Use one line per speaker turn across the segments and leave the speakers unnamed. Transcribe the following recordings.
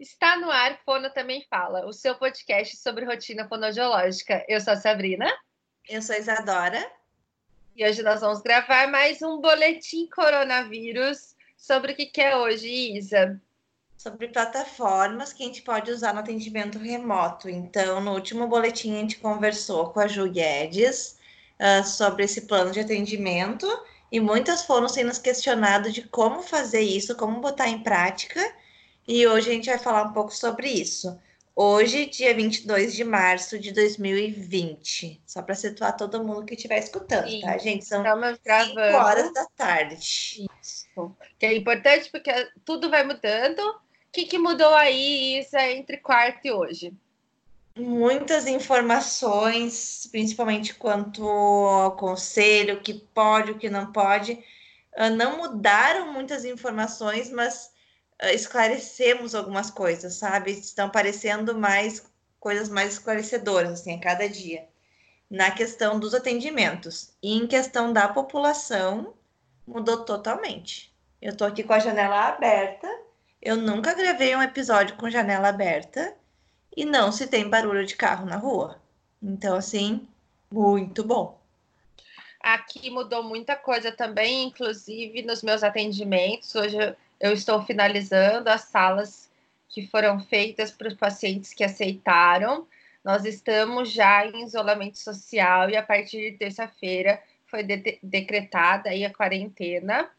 Está no ar, Fono Também Fala, o seu podcast sobre rotina fonodiológica. Eu sou a Sabrina.
Eu sou a Isadora.
E hoje nós vamos gravar mais um boletim coronavírus sobre o que, que é hoje, Isa.
Sobre plataformas que a gente pode usar no atendimento remoto. Então, no último boletim, a gente conversou com a Ju Guedes uh, sobre esse plano de atendimento e muitas foram sendo questionadas de como fazer isso, como botar em prática e hoje a gente vai falar um pouco sobre isso. Hoje, dia 22 de março de 2020. Só para situar todo mundo que estiver escutando, Sim. tá, gente? São 5 horas da tarde.
Isso. Que é importante porque tudo vai mudando. O que, que mudou aí, Isa, entre quarto e hoje?
Muitas informações, principalmente quanto ao conselho, o que pode, o que não pode. Ah, não mudaram muitas informações, mas esclarecemos algumas coisas, sabe? Estão parecendo mais coisas mais esclarecedoras assim a cada dia. Na questão dos atendimentos e em questão da população, mudou totalmente. Eu tô aqui com a janela aberta. Eu nunca gravei um episódio com janela aberta e não se tem barulho de carro na rua. Então, assim, muito bom.
Aqui mudou muita coisa também, inclusive nos meus atendimentos. Hoje estou finalizando as salas que foram feitas para os pacientes que aceitaram. Nós estamos já em isolamento social e a partir de terça-feira foi de decretada aí a quarentena.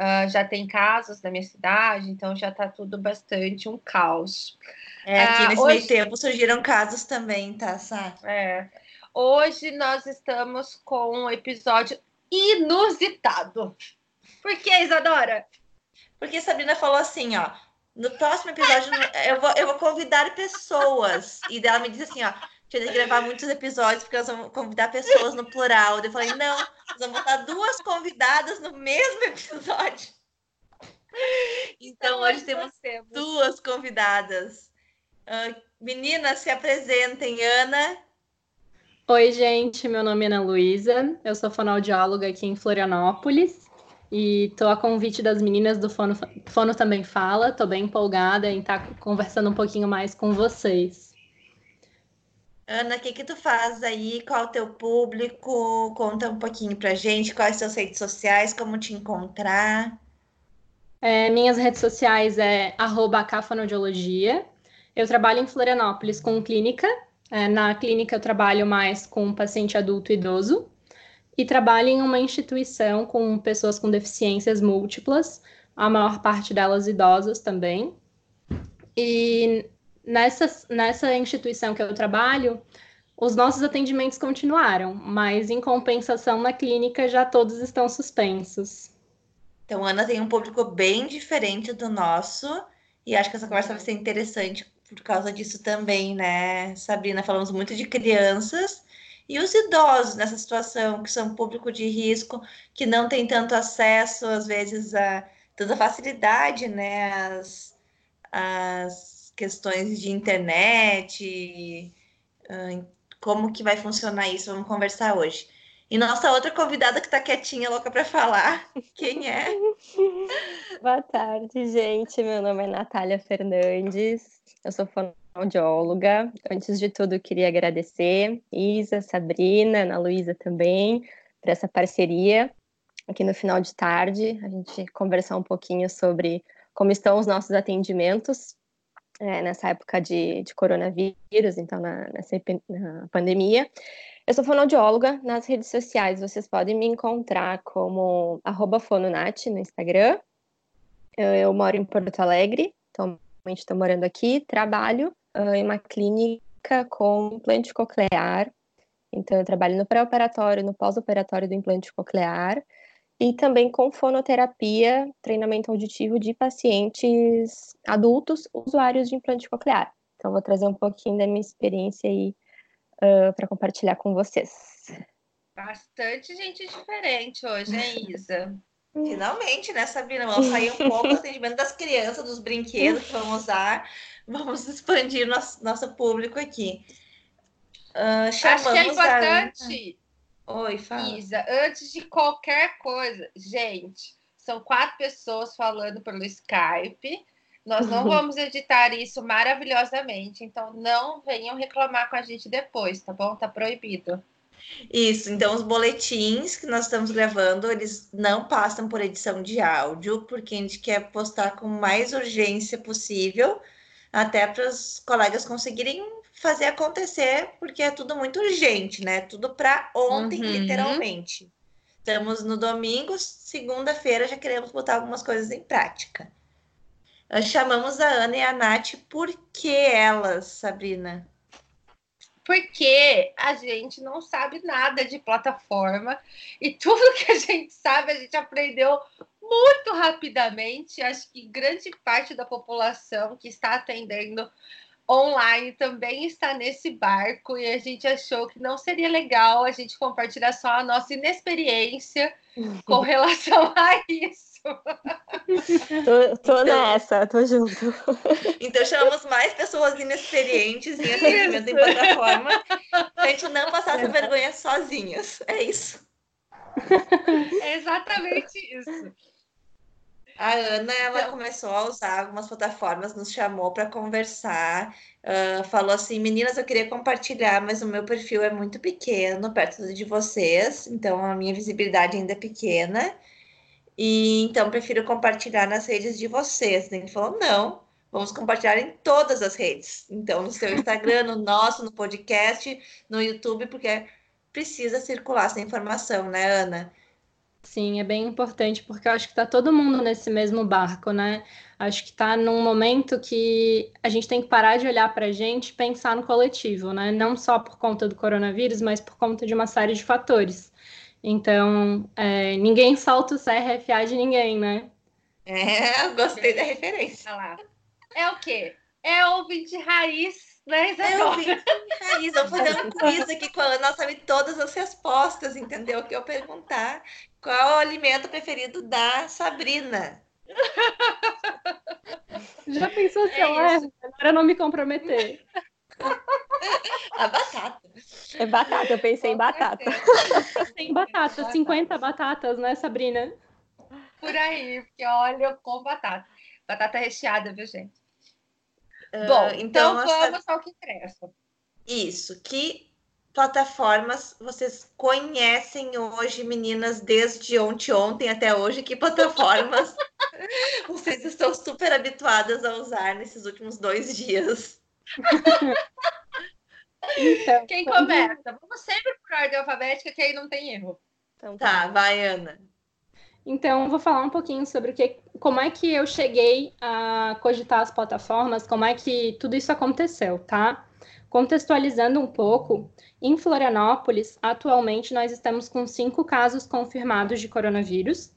Uh, já tem casos na minha cidade, então já está tudo bastante um caos.
É, aqui uh, nesse hoje... meio tempo surgiram casos também, tá, Sá?
É. Hoje nós estamos com um episódio inusitado. Por que, Isadora?
Porque Sabrina falou assim, ó. No próximo episódio, eu vou, eu vou convidar pessoas. E dela me disse assim, ó. Tinha que gravar muitos episódios, porque nós vamos convidar pessoas no plural. Eu falei, não, nós vamos botar duas convidadas no mesmo episódio. Então, então hoje temos, temos duas convidadas. Uh, meninas, se apresentem. Ana.
Oi, gente. Meu nome é Ana Luísa. Eu sou fonoaudióloga aqui em Florianópolis. E tô a convite das meninas do Fono, Fono Também Fala. Tô bem empolgada em estar tá conversando um pouquinho mais com vocês.
Ana, o que que tu faz aí? Qual o teu público? Conta um pouquinho pra gente. Quais são as redes sociais? Como te encontrar?
É, minhas redes sociais é arroba Eu trabalho em Florianópolis com clínica. É, na clínica eu trabalho mais com paciente adulto e idoso e trabalha em uma instituição com pessoas com deficiências múltiplas, a maior parte delas idosas também. E nessa, nessa instituição que eu trabalho, os nossos atendimentos continuaram, mas em compensação na clínica já todos estão suspensos.
Então, Ana tem um público bem diferente do nosso, e acho que essa conversa vai ser interessante por causa disso também, né, Sabrina? Falamos muito de crianças e os idosos nessa situação, que são público de risco, que não tem tanto acesso, às vezes, a tanta facilidade, né, as, as questões de internet, como que vai funcionar isso, vamos conversar hoje. E nossa outra convidada que está quietinha, louca para falar, quem é?
Boa tarde, gente. Meu nome é Natália Fernandes. Eu sou audióloga. Antes de tudo, queria agradecer Isa, Sabrina, Ana Luísa também, por essa parceria. Aqui no final de tarde, a gente conversar um pouquinho sobre como estão os nossos atendimentos é, nessa época de, de coronavírus, então na, nessa na pandemia. Eu sou fonoaudióloga nas redes sociais, vocês podem me encontrar como fononat no Instagram. Eu, eu moro em Porto Alegre, atualmente estou morando aqui, trabalho uh, em uma clínica com implante coclear. Então, eu trabalho no pré-operatório, no pós-operatório do implante coclear e também com fonoterapia, treinamento auditivo de pacientes adultos usuários de implante coclear. Então, vou trazer um pouquinho da minha experiência aí uh, para compartilhar com vocês.
Bastante gente diferente hoje, hein, Isa?
Finalmente, né, Sabrina? Vamos sair um pouco do atendimento das crianças, dos brinquedos que vamos usar. Vamos expandir nosso, nosso público aqui.
Uh, Acho que é importante.
A... Oi, fala.
Isa, antes de qualquer coisa, gente, são quatro pessoas falando pelo Skype. Nós não vamos editar isso maravilhosamente, então não venham reclamar com a gente depois, tá bom? Tá proibido.
Isso, então os boletins que nós estamos gravando, eles não passam por edição de áudio, porque a gente quer postar com mais urgência possível, até para os colegas conseguirem fazer acontecer, porque é tudo muito urgente, né? Tudo para ontem, uhum. literalmente. Estamos no domingo, segunda-feira já queremos botar algumas coisas em prática. Nós chamamos a Ana e a Nath por que elas, Sabrina?
Porque a gente não sabe nada de plataforma e tudo que a gente sabe a gente aprendeu muito rapidamente. Acho que grande parte da população que está atendendo online também está nesse barco e a gente achou que não seria legal a gente compartilhar só a nossa inexperiência com relação a isso
tô, tô nessa, tô junto.
Então chamamos mais pessoas inexperientes em atendimento em plataforma pra gente não passar essa vergonha sozinhas. É isso.
É exatamente isso.
A Ana, ela então... começou a usar algumas plataformas, nos chamou para conversar, uh, falou assim, meninas, eu queria compartilhar, mas o meu perfil é muito pequeno, perto de vocês, então a minha visibilidade ainda é pequena, e então prefiro compartilhar nas redes de vocês. Ele falou: não, vamos compartilhar em todas as redes. Então, no seu Instagram, no nosso, no podcast, no YouTube, porque precisa circular essa informação, né, Ana?
Sim, é bem importante, porque eu acho que está todo mundo nesse mesmo barco, né? Acho que está num momento que a gente tem que parar de olhar para a gente e pensar no coletivo, né? Não só por conta do coronavírus, mas por conta de uma série de fatores. Então, é, ninguém solta o CRFA de ninguém, né?
É, eu gostei da referência.
lá. É o quê? É ouvinte raiz, né?
É ouvinte raiz. Vamos fazer um quiz aqui com a Ana, sabe todas as respostas, entendeu? Que eu perguntar qual é o alimento preferido da Sabrina.
Já pensou se é eu erro? Agora não me comprometer.
A batata.
É batata, eu pensei em batata.
Tem batata, 50 batatas, né, Sabrina?
Por aí, porque olha, com batata. Batata recheada, viu, gente? Uh, Bom, então, então vamos ao que interessa.
Isso, que plataformas vocês conhecem hoje, meninas, desde ontem, ontem até hoje? Que plataformas vocês estão super habituadas a usar nesses últimos dois dias?
Então, Quem começa? Vamos sempre por ordem alfabética, que aí não tem erro.
Então, tá, tá vai, Ana.
Então, vou falar um pouquinho sobre o que, como é que eu cheguei a cogitar as plataformas, como é que tudo isso aconteceu, tá? Contextualizando um pouco, em Florianópolis, atualmente nós estamos com cinco casos confirmados de coronavírus,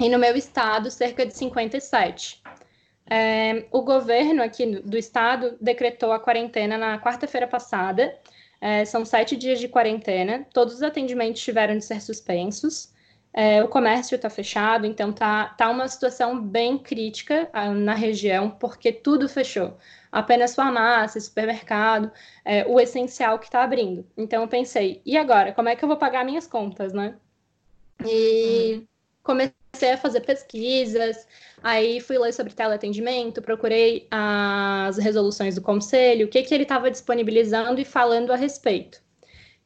e no meu estado, cerca de 57. É, o governo aqui do estado decretou a quarentena na quarta-feira passada. É, são sete dias de quarentena. Todos os atendimentos tiveram de ser suspensos. É, o comércio está fechado, então tá, tá uma situação bem crítica ah, na região, porque tudo fechou. Apenas farmácia, supermercado, é, o essencial que está abrindo. Então eu pensei, e agora? Como é que eu vou pagar minhas contas, né? E uhum. comecei a fazer pesquisas, Aí fui ler sobre teleatendimento, procurei as resoluções do conselho, o que, que ele estava disponibilizando e falando a respeito.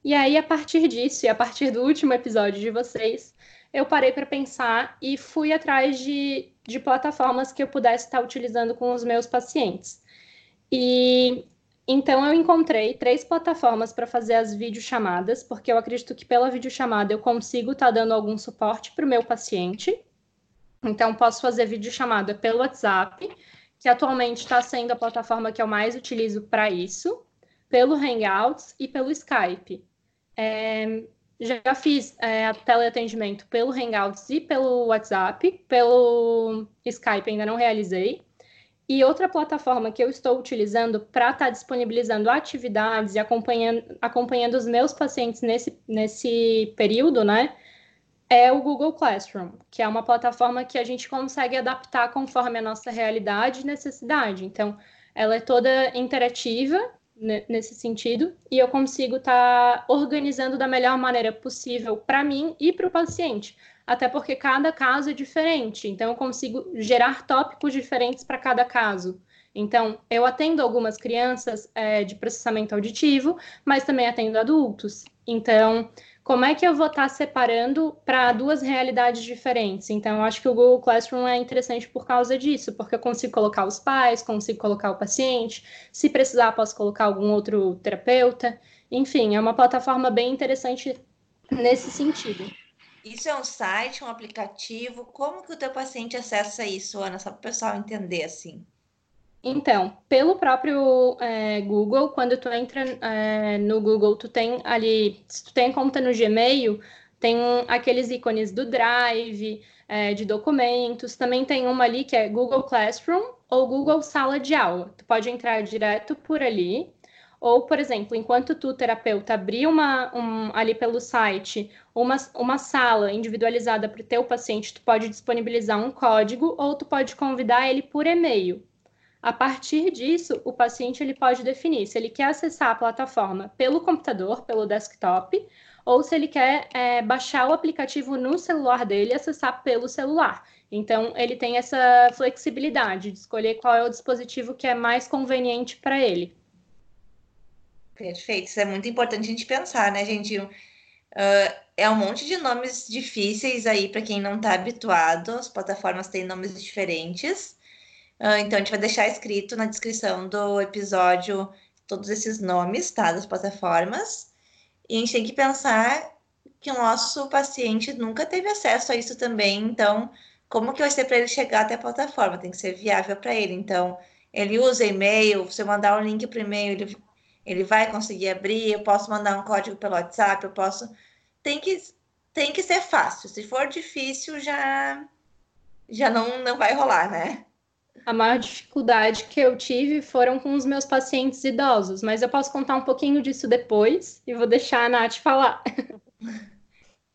E aí, a partir disso, e a partir do último episódio de vocês, eu parei para pensar e fui atrás de, de plataformas que eu pudesse estar utilizando com os meus pacientes. E então eu encontrei três plataformas para fazer as videochamadas, porque eu acredito que pela videochamada eu consigo estar tá dando algum suporte para o meu paciente. Então, posso fazer videochamada pelo WhatsApp, que atualmente está sendo a plataforma que eu mais utilizo para isso, pelo Hangouts e pelo Skype. É, já fiz é, teleatendimento pelo Hangouts e pelo WhatsApp, pelo Skype ainda não realizei. E outra plataforma que eu estou utilizando para estar tá disponibilizando atividades e acompanhando, acompanhando os meus pacientes nesse, nesse período, né? é o Google Classroom, que é uma plataforma que a gente consegue adaptar conforme a nossa realidade e necessidade. Então, ela é toda interativa nesse sentido e eu consigo estar tá organizando da melhor maneira possível para mim e para o paciente, até porque cada caso é diferente, então eu consigo gerar tópicos diferentes para cada caso. Então, eu atendo algumas crianças é, de processamento auditivo, mas também atendo adultos. Então, como é que eu vou estar separando para duas realidades diferentes? Então, eu acho que o Google Classroom é interessante por causa disso, porque eu consigo colocar os pais, consigo colocar o paciente, se precisar, posso colocar algum outro terapeuta. Enfim, é uma plataforma bem interessante nesse sentido.
Isso é um site, um aplicativo? Como que o teu paciente acessa isso, Ana? Só para o pessoal entender assim.
Então, pelo próprio é, Google, quando tu entra é, no Google, tu tem ali, se tu tem conta no Gmail, tem aqueles ícones do Drive, é, de documentos, também tem uma ali que é Google Classroom ou Google Sala de Aula. Tu pode entrar direto por ali, ou, por exemplo, enquanto tu, terapeuta, abrir uma, um, ali pelo site uma, uma sala individualizada para o teu paciente, tu pode disponibilizar um código ou tu pode convidar ele por e-mail. A partir disso, o paciente ele pode definir se ele quer acessar a plataforma pelo computador, pelo desktop, ou se ele quer é, baixar o aplicativo no celular dele e acessar pelo celular. Então, ele tem essa flexibilidade de escolher qual é o dispositivo que é mais conveniente para ele.
Perfeito, isso é muito importante a gente pensar, né, gente? Uh, é um monte de nomes difíceis aí para quem não está habituado. As plataformas têm nomes diferentes. Uh, então, a gente vai deixar escrito na descrição do episódio todos esses nomes, tá? Das plataformas. E a gente tem que pensar que o nosso paciente nunca teve acesso a isso também. Então, como que vai ser para ele chegar até a plataforma? Tem que ser viável para ele. Então, ele usa e-mail, você mandar um link para e-mail, ele, ele vai conseguir abrir. Eu posso mandar um código pelo WhatsApp, eu posso. Tem que, tem que ser fácil. Se for difícil, já, já não, não vai rolar, né?
a maior dificuldade que eu tive foram com os meus pacientes idosos, mas eu posso contar um pouquinho disso depois e vou deixar a Nath falar.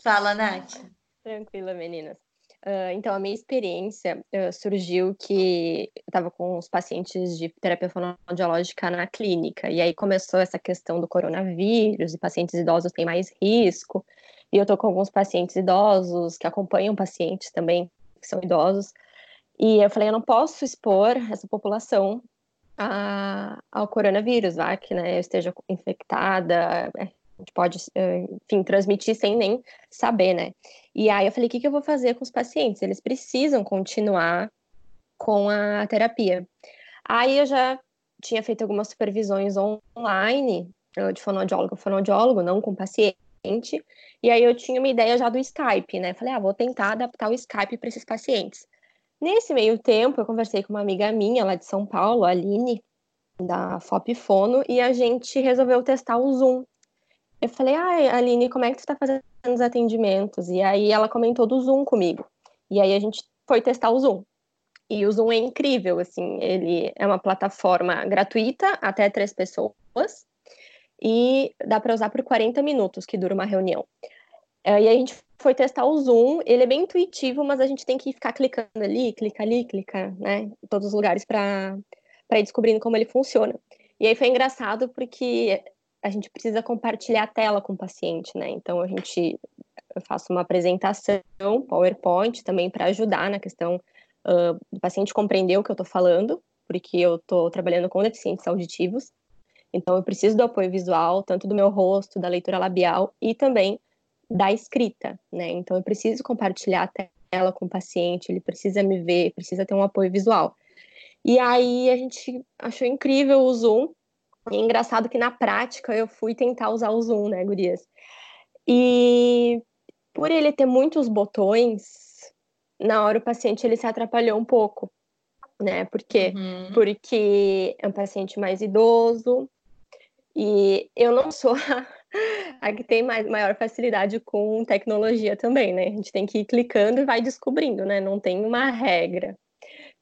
Fala, Nath.
Tranquila, meninas. Uh, então, a minha experiência uh, surgiu que eu estava com os pacientes de terapia fonoaudiológica na clínica, e aí começou essa questão do coronavírus, e pacientes idosos têm mais risco, e eu estou com alguns pacientes idosos que acompanham pacientes também que são idosos, e eu falei, eu não posso expor essa população a, ao coronavírus, vá que né, esteja infectada, é, gente pode, é, enfim, transmitir sem nem saber, né? E aí eu falei, o que, que eu vou fazer com os pacientes? Eles precisam continuar com a terapia. Aí eu já tinha feito algumas supervisões online de fonoaudiólogo fonoaudiólogo, não com paciente, e aí eu tinha uma ideia já do Skype, né? Falei, ah, vou tentar adaptar o Skype para esses pacientes. Nesse meio tempo, eu conversei com uma amiga minha lá de São Paulo, a Aline, da FOP Fono, e a gente resolveu testar o Zoom. Eu falei, ah, Aline, como é que tu tá fazendo os atendimentos? E aí ela comentou do Zoom comigo. E aí a gente foi testar o Zoom. E o Zoom é incrível, assim, ele é uma plataforma gratuita, até três pessoas, e dá para usar por 40 minutos, que dura uma reunião. E aí a gente foi testar o Zoom. Ele é bem intuitivo, mas a gente tem que ficar clicando ali, clica ali, clica, né, em todos os lugares para ir descobrindo como ele funciona. E aí foi engraçado porque a gente precisa compartilhar a tela com o paciente, né? Então a gente faço uma apresentação, PowerPoint também para ajudar na questão uh, do paciente compreender o que eu estou falando, porque eu estou trabalhando com deficientes auditivos. Então eu preciso do apoio visual, tanto do meu rosto, da leitura labial e também da escrita, né? Então eu preciso compartilhar a tela com o paciente, ele precisa me ver, precisa ter um apoio visual. E aí a gente achou incrível o Zoom. E é engraçado que na prática eu fui tentar usar o Zoom, né, gurias? E por ele ter muitos botões, na hora o paciente ele se atrapalhou um pouco, né? Por quê? Uhum. Porque é um paciente mais idoso e eu não sou a que tem mais, maior facilidade com tecnologia também, né? A gente tem que ir clicando e vai descobrindo, né? Não tem uma regra.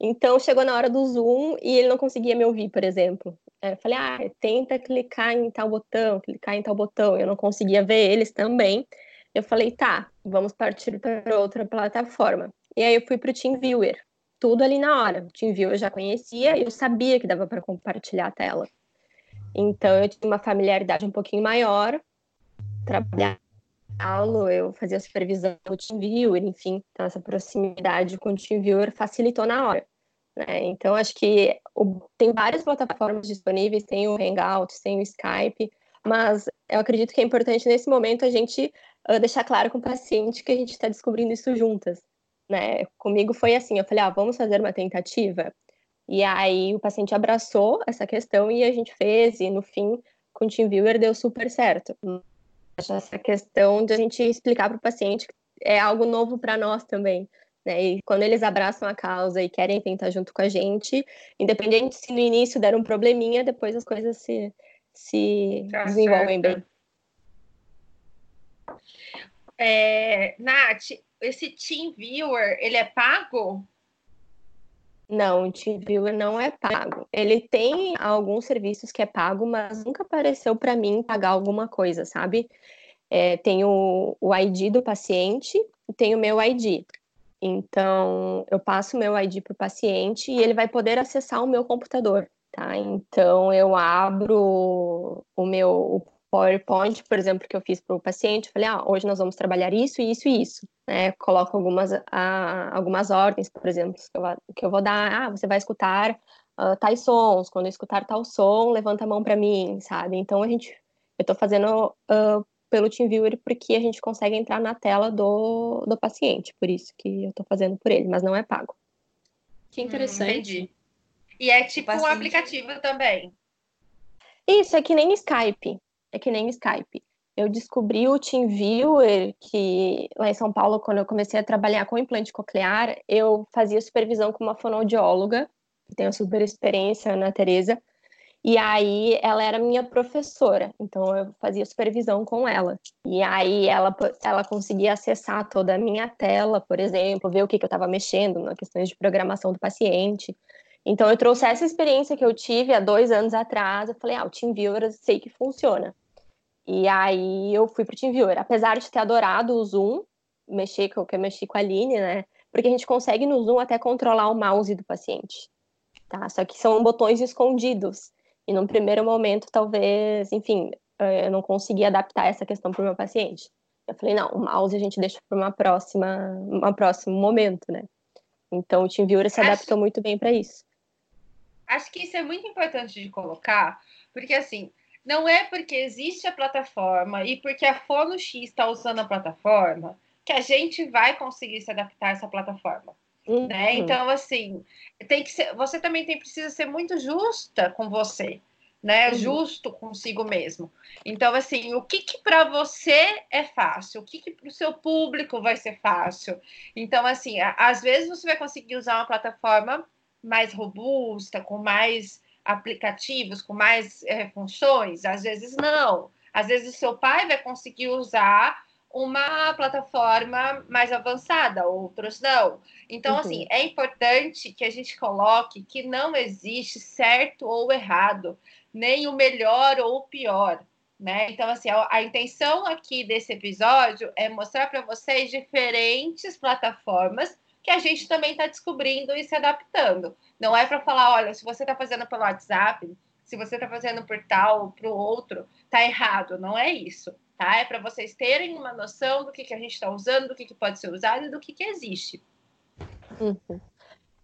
Então, chegou na hora do Zoom e ele não conseguia me ouvir, por exemplo. Eu falei, ah, tenta clicar em tal botão, clicar em tal botão. Eu não conseguia ver eles também. Eu falei, tá, vamos partir para outra plataforma. E aí eu fui para o TeamViewer. Tudo ali na hora. O TeamViewer eu já conhecia e eu sabia que dava para compartilhar a tela. Então eu tinha uma familiaridade um pouquinho maior, trabalhar aula, eu fazia supervisão do TeamViewer, enfim, então essa proximidade com o TeamViewer facilitou na hora. Né? Então acho que o, tem várias plataformas disponíveis, tem o Hangouts, tem o Skype, mas eu acredito que é importante nesse momento a gente uh, deixar claro com o paciente que a gente está descobrindo isso juntas. Né? Comigo foi assim, eu falei, ah, vamos fazer uma tentativa. E aí o paciente abraçou essa questão e a gente fez, e no fim, com o TeamViewer deu super certo. Essa questão de a gente explicar para o paciente que é algo novo para nós também. Né? E quando eles abraçam a causa e querem tentar junto com a gente, independente se no início der um probleminha, depois as coisas se, se tá desenvolvem certo. bem.
É, Nath, esse TeamViewer, ele é pago?
Não, o TeamViewer não é pago. Ele tem alguns serviços que é pago, mas nunca apareceu para mim pagar alguma coisa, sabe? É, tem o, o ID do paciente e tem o meu ID. Então, eu passo o meu ID para o paciente e ele vai poder acessar o meu computador, tá? Então, eu abro o meu o PowerPoint, por exemplo, que eu fiz para o paciente, falei, ah, hoje nós vamos trabalhar isso, isso e isso. Né? Coloco algumas, ah, algumas ordens, por exemplo, que eu, que eu, vou dar, ah, você vai escutar uh, tais sons, quando eu escutar tal som, levanta a mão para mim, sabe? Então, a gente, eu estou fazendo uh, pelo TeamViewer porque a gente consegue entrar na tela do, do paciente, por isso que eu estou fazendo por ele, mas não é pago.
Que interessante. Hum, entendi.
E é tipo um aplicativo também.
Isso, é que nem Skype é que nem Skype. Eu descobri o TeamViewer, que lá em São Paulo, quando eu comecei a trabalhar com implante coclear, eu fazia supervisão com uma fonoaudióloga, que tem uma super experiência, Ana Teresa, e aí ela era minha professora, então eu fazia supervisão com ela. E aí ela, ela conseguia acessar toda a minha tela, por exemplo, ver o que, que eu estava mexendo na questões de programação do paciente. Então, eu trouxe essa experiência que eu tive há dois anos atrás. Eu falei, ah, o TeamViewer eu sei que funciona. E aí eu fui para o TeamViewer. Apesar de ter adorado o Zoom, mexer, que eu mexi com a Aline, né? Porque a gente consegue no Zoom até controlar o mouse do paciente. Tá? Só que são botões escondidos. E num primeiro momento, talvez, enfim, eh, eu não consegui adaptar essa questão para o meu paciente. Eu falei, não, o mouse a gente deixa para uma próxima, um próximo momento, né? Então o TeamViewer se adaptou Acho... muito bem para isso
acho que isso é muito importante de colocar, porque assim, não é porque existe a plataforma e porque a Fono X está usando a plataforma que a gente vai conseguir se adaptar a essa plataforma. Né? Uhum. Né? Então, assim, tem que ser, você também tem, precisa ser muito justa com você, né? Uhum. Justo consigo mesmo. Então, assim, o que, que para você é fácil? O que, que para o seu público vai ser fácil? Então, assim, a, às vezes você vai conseguir usar uma plataforma mais robusta, com mais aplicativos, com mais é, funções? Às vezes não. Às vezes o seu pai vai conseguir usar uma plataforma mais avançada, outros não. Então, uhum. assim, é importante que a gente coloque que não existe certo ou errado, nem o melhor ou o pior. Né? Então, assim, a, a intenção aqui desse episódio é mostrar para vocês diferentes plataformas que a gente também está descobrindo e se adaptando. Não é para falar, olha, se você está fazendo pelo WhatsApp, se você está fazendo por tal, para o outro, tá errado. Não é isso, tá? É para vocês terem uma noção do que, que a gente está usando, do que, que pode ser usado e do que, que existe.
Uhum.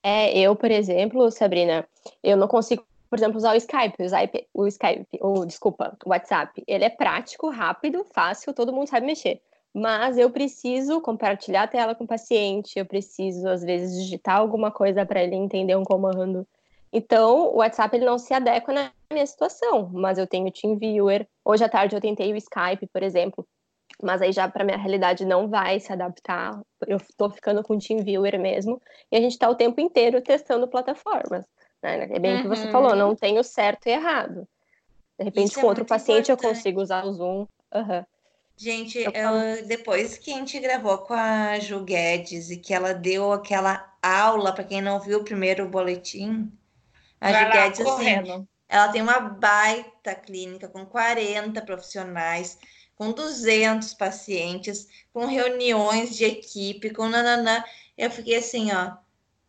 É, eu, por exemplo, Sabrina, eu não consigo, por exemplo, usar o Skype, o Skype, o Skype, ou desculpa, o WhatsApp. Ele é prático, rápido, fácil, todo mundo sabe mexer mas eu preciso compartilhar a tela com o paciente, eu preciso, às vezes, digitar alguma coisa para ele entender um comando. Então, o WhatsApp ele não se adequa na minha situação, mas eu tenho o TeamViewer. Hoje à tarde eu tentei o Skype, por exemplo, mas aí já para minha realidade não vai se adaptar. Eu estou ficando com o TeamViewer mesmo, e a gente está o tempo inteiro testando plataformas. Né? É bem o uhum. que você falou, uhum. não tem o certo e errado. De repente, Isso com é outro paciente importante. eu consigo usar o Zoom. Uhum.
Gente, eu, depois que a gente gravou com a Ju Guedes e que ela deu aquela aula, para quem não viu o primeiro boletim, a Vai Ju lá, Guedes, assim, ela tem uma baita clínica com 40 profissionais, com 200 pacientes, com reuniões de equipe, com nananã. Eu fiquei assim, ó.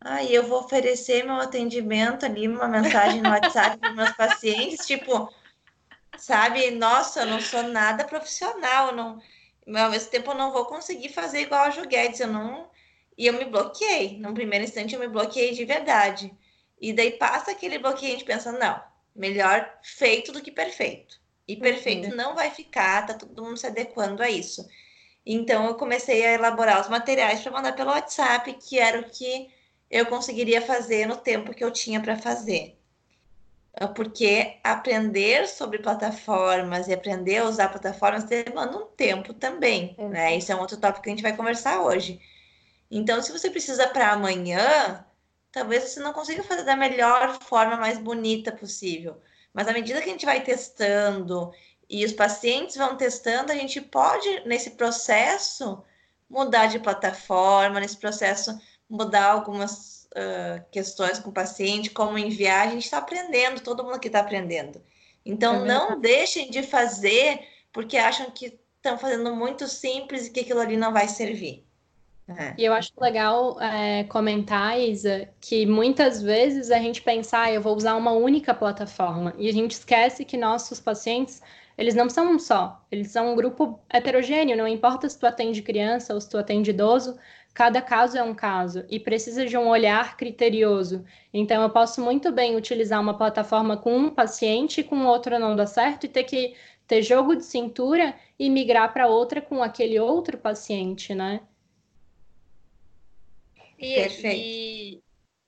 Aí eu vou oferecer meu atendimento ali, uma mensagem no WhatsApp para meus pacientes, tipo, sabe? Nossa, eu não sou nada profissional, não, ao mesmo tempo eu não vou conseguir fazer igual a Ju Guedes, eu não. E eu me bloqueei. No primeiro instante eu me bloqueei de verdade. E daí passa aquele bloqueio e a gente pensa, não, melhor feito do que perfeito. E perfeito uhum. não vai ficar, tá todo mundo se adequando a isso. Então eu comecei a elaborar os materiais para mandar pelo WhatsApp, que era o que eu conseguiria fazer no tempo que eu tinha para fazer. Ah, porque aprender sobre plataformas e aprender a usar plataformas demanda um tempo também, uhum. né? Isso é um outro tópico que a gente vai conversar hoje. Então, se você precisa para amanhã, talvez você não consiga fazer da melhor forma mais bonita possível. Mas à medida que a gente vai testando e os pacientes vão testando, a gente pode, nesse processo, mudar de plataforma, nesse processo, mudar algumas uh, questões com o paciente, como enviar. A gente está aprendendo, todo mundo aqui está aprendendo. Então, é não deixem de fazer porque acham que estão fazendo muito simples e que aquilo ali não vai servir.
É. E eu acho legal é, comentar, Isa, que muitas vezes a gente pensa, ah, eu vou usar uma única plataforma, e a gente esquece que nossos pacientes, eles não são um só, eles são um grupo heterogêneo, não importa se tu atende criança ou se tu atende idoso, cada caso é um caso e precisa de um olhar criterioso. Então, eu posso muito bem utilizar uma plataforma com um paciente e com outro não dá certo e ter que ter jogo de cintura e migrar para outra com aquele outro paciente, né?
E, Perfeito. E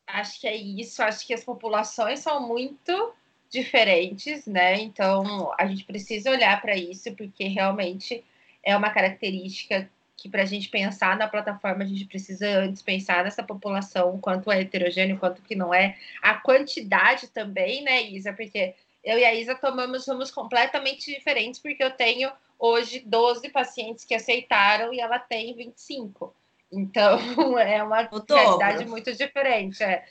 acho que é isso. Acho que as populações são muito diferentes, né? Então a gente precisa olhar para isso, porque realmente é uma característica que para a gente pensar na plataforma, a gente precisa antes pensar nessa população, quanto é heterogêneo, quanto que não é, a quantidade também, né, Isa? Porque eu e a Isa tomamos rumos completamente diferentes, porque eu tenho hoje 12 pacientes que aceitaram e ela tem 25. Então, é uma realidade muito diferente. É.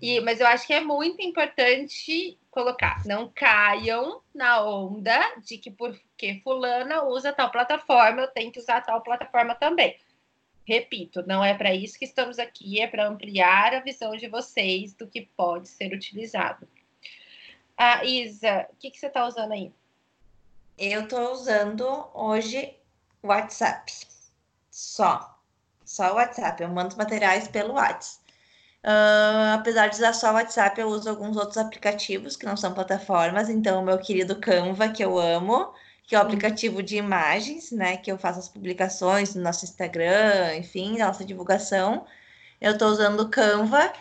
E, mas eu acho que é muito importante colocar, não caiam na onda de que porque fulana usa tal plataforma, eu tenho que usar tal plataforma também. Repito, não é para isso que estamos aqui, é para ampliar a visão de vocês do que pode ser utilizado. Ah, Isa, o que, que você está usando aí?
Eu estou usando hoje WhatsApp. Só só o WhatsApp. Eu mando materiais pelo WhatsApp. Uh, apesar de usar só o WhatsApp, eu uso alguns outros aplicativos que não são plataformas. Então, o meu querido Canva, que eu amo, que é o aplicativo de imagens, né? Que eu faço as publicações no nosso Instagram, enfim, nossa divulgação. Eu estou usando o Canva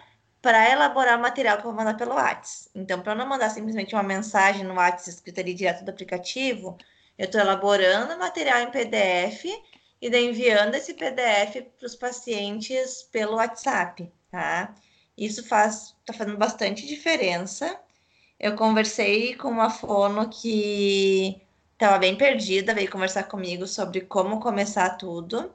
para elaborar o material que eu vou mandar pelo WhatsApp. Então, para não mandar simplesmente uma mensagem no WhatsApp escrita ali direto do aplicativo, eu estou elaborando o material em PDF e enviando esse PDF para os pacientes pelo WhatsApp, tá? Isso faz, tá fazendo bastante diferença. Eu conversei com uma fono que estava bem perdida, veio conversar comigo sobre como começar tudo.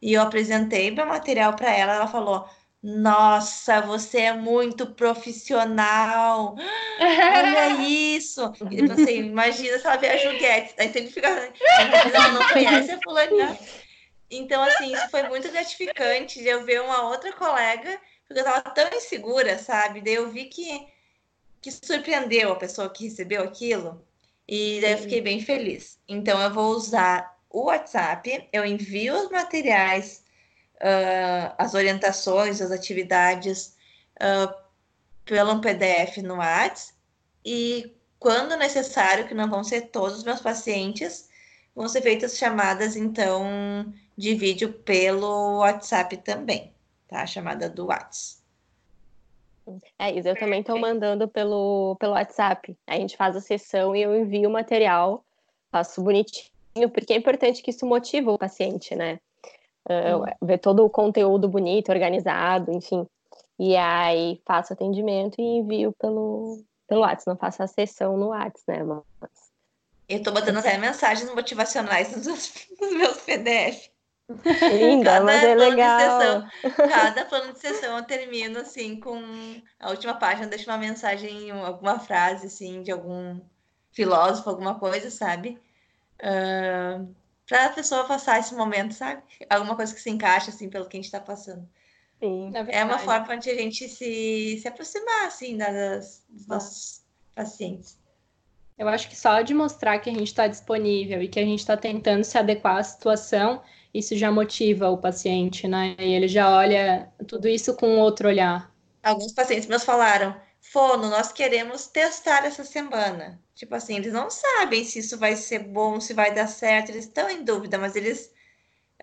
E eu apresentei meu material para ela, ela falou: nossa, você é muito profissional. Olha isso. E eu pensei, imagina se ela vê a Juliette. Aí sempre fica. Ela não conhece a fulaninha. Então, assim, isso foi muito gratificante de eu ver uma outra colega, porque eu tava tão insegura, sabe? Daí eu vi que, que surpreendeu a pessoa que recebeu aquilo. E daí eu fiquei bem feliz. Então, eu vou usar o WhatsApp, eu envio os materiais uh, as orientações, as atividades uh, pelo PDF no WhatsApp e quando necessário, que não vão ser todos os meus pacientes, vão ser feitas chamadas, então, de vídeo pelo WhatsApp também, tá? A chamada do WhatsApp.
É isso, eu também estou mandando pelo, pelo WhatsApp. A gente faz a sessão e eu envio o material, faço bonitinho, porque é importante que isso motive o paciente, né? uh, ver todo o conteúdo bonito, organizado, enfim. E aí faço atendimento e envio pelo, pelo WhatsApp, não faço a sessão no WhatsApp, né? Mas...
Eu tô botando até mensagens motivacionais nos, nos meus PDF.
Linda, cada mas é legal.
Sessão, cada plano de sessão eu termino assim com a última página, deixo uma mensagem, alguma frase assim de algum filósofo, alguma coisa, sabe? Uh, para a pessoa passar esse momento, sabe? Alguma coisa que se encaixa, assim, pelo que a gente está passando.
Sim,
é, é uma forma de a gente se, se aproximar, assim, das, dos nossos pacientes.
Eu acho que só de mostrar que a gente está disponível e que a gente está tentando se adequar à situação, isso já motiva o paciente, né? E ele já olha tudo isso com outro olhar.
Alguns pacientes meus falaram: Fono, nós queremos testar essa semana. Tipo assim, eles não sabem se isso vai ser bom, se vai dar certo, eles estão em dúvida, mas eles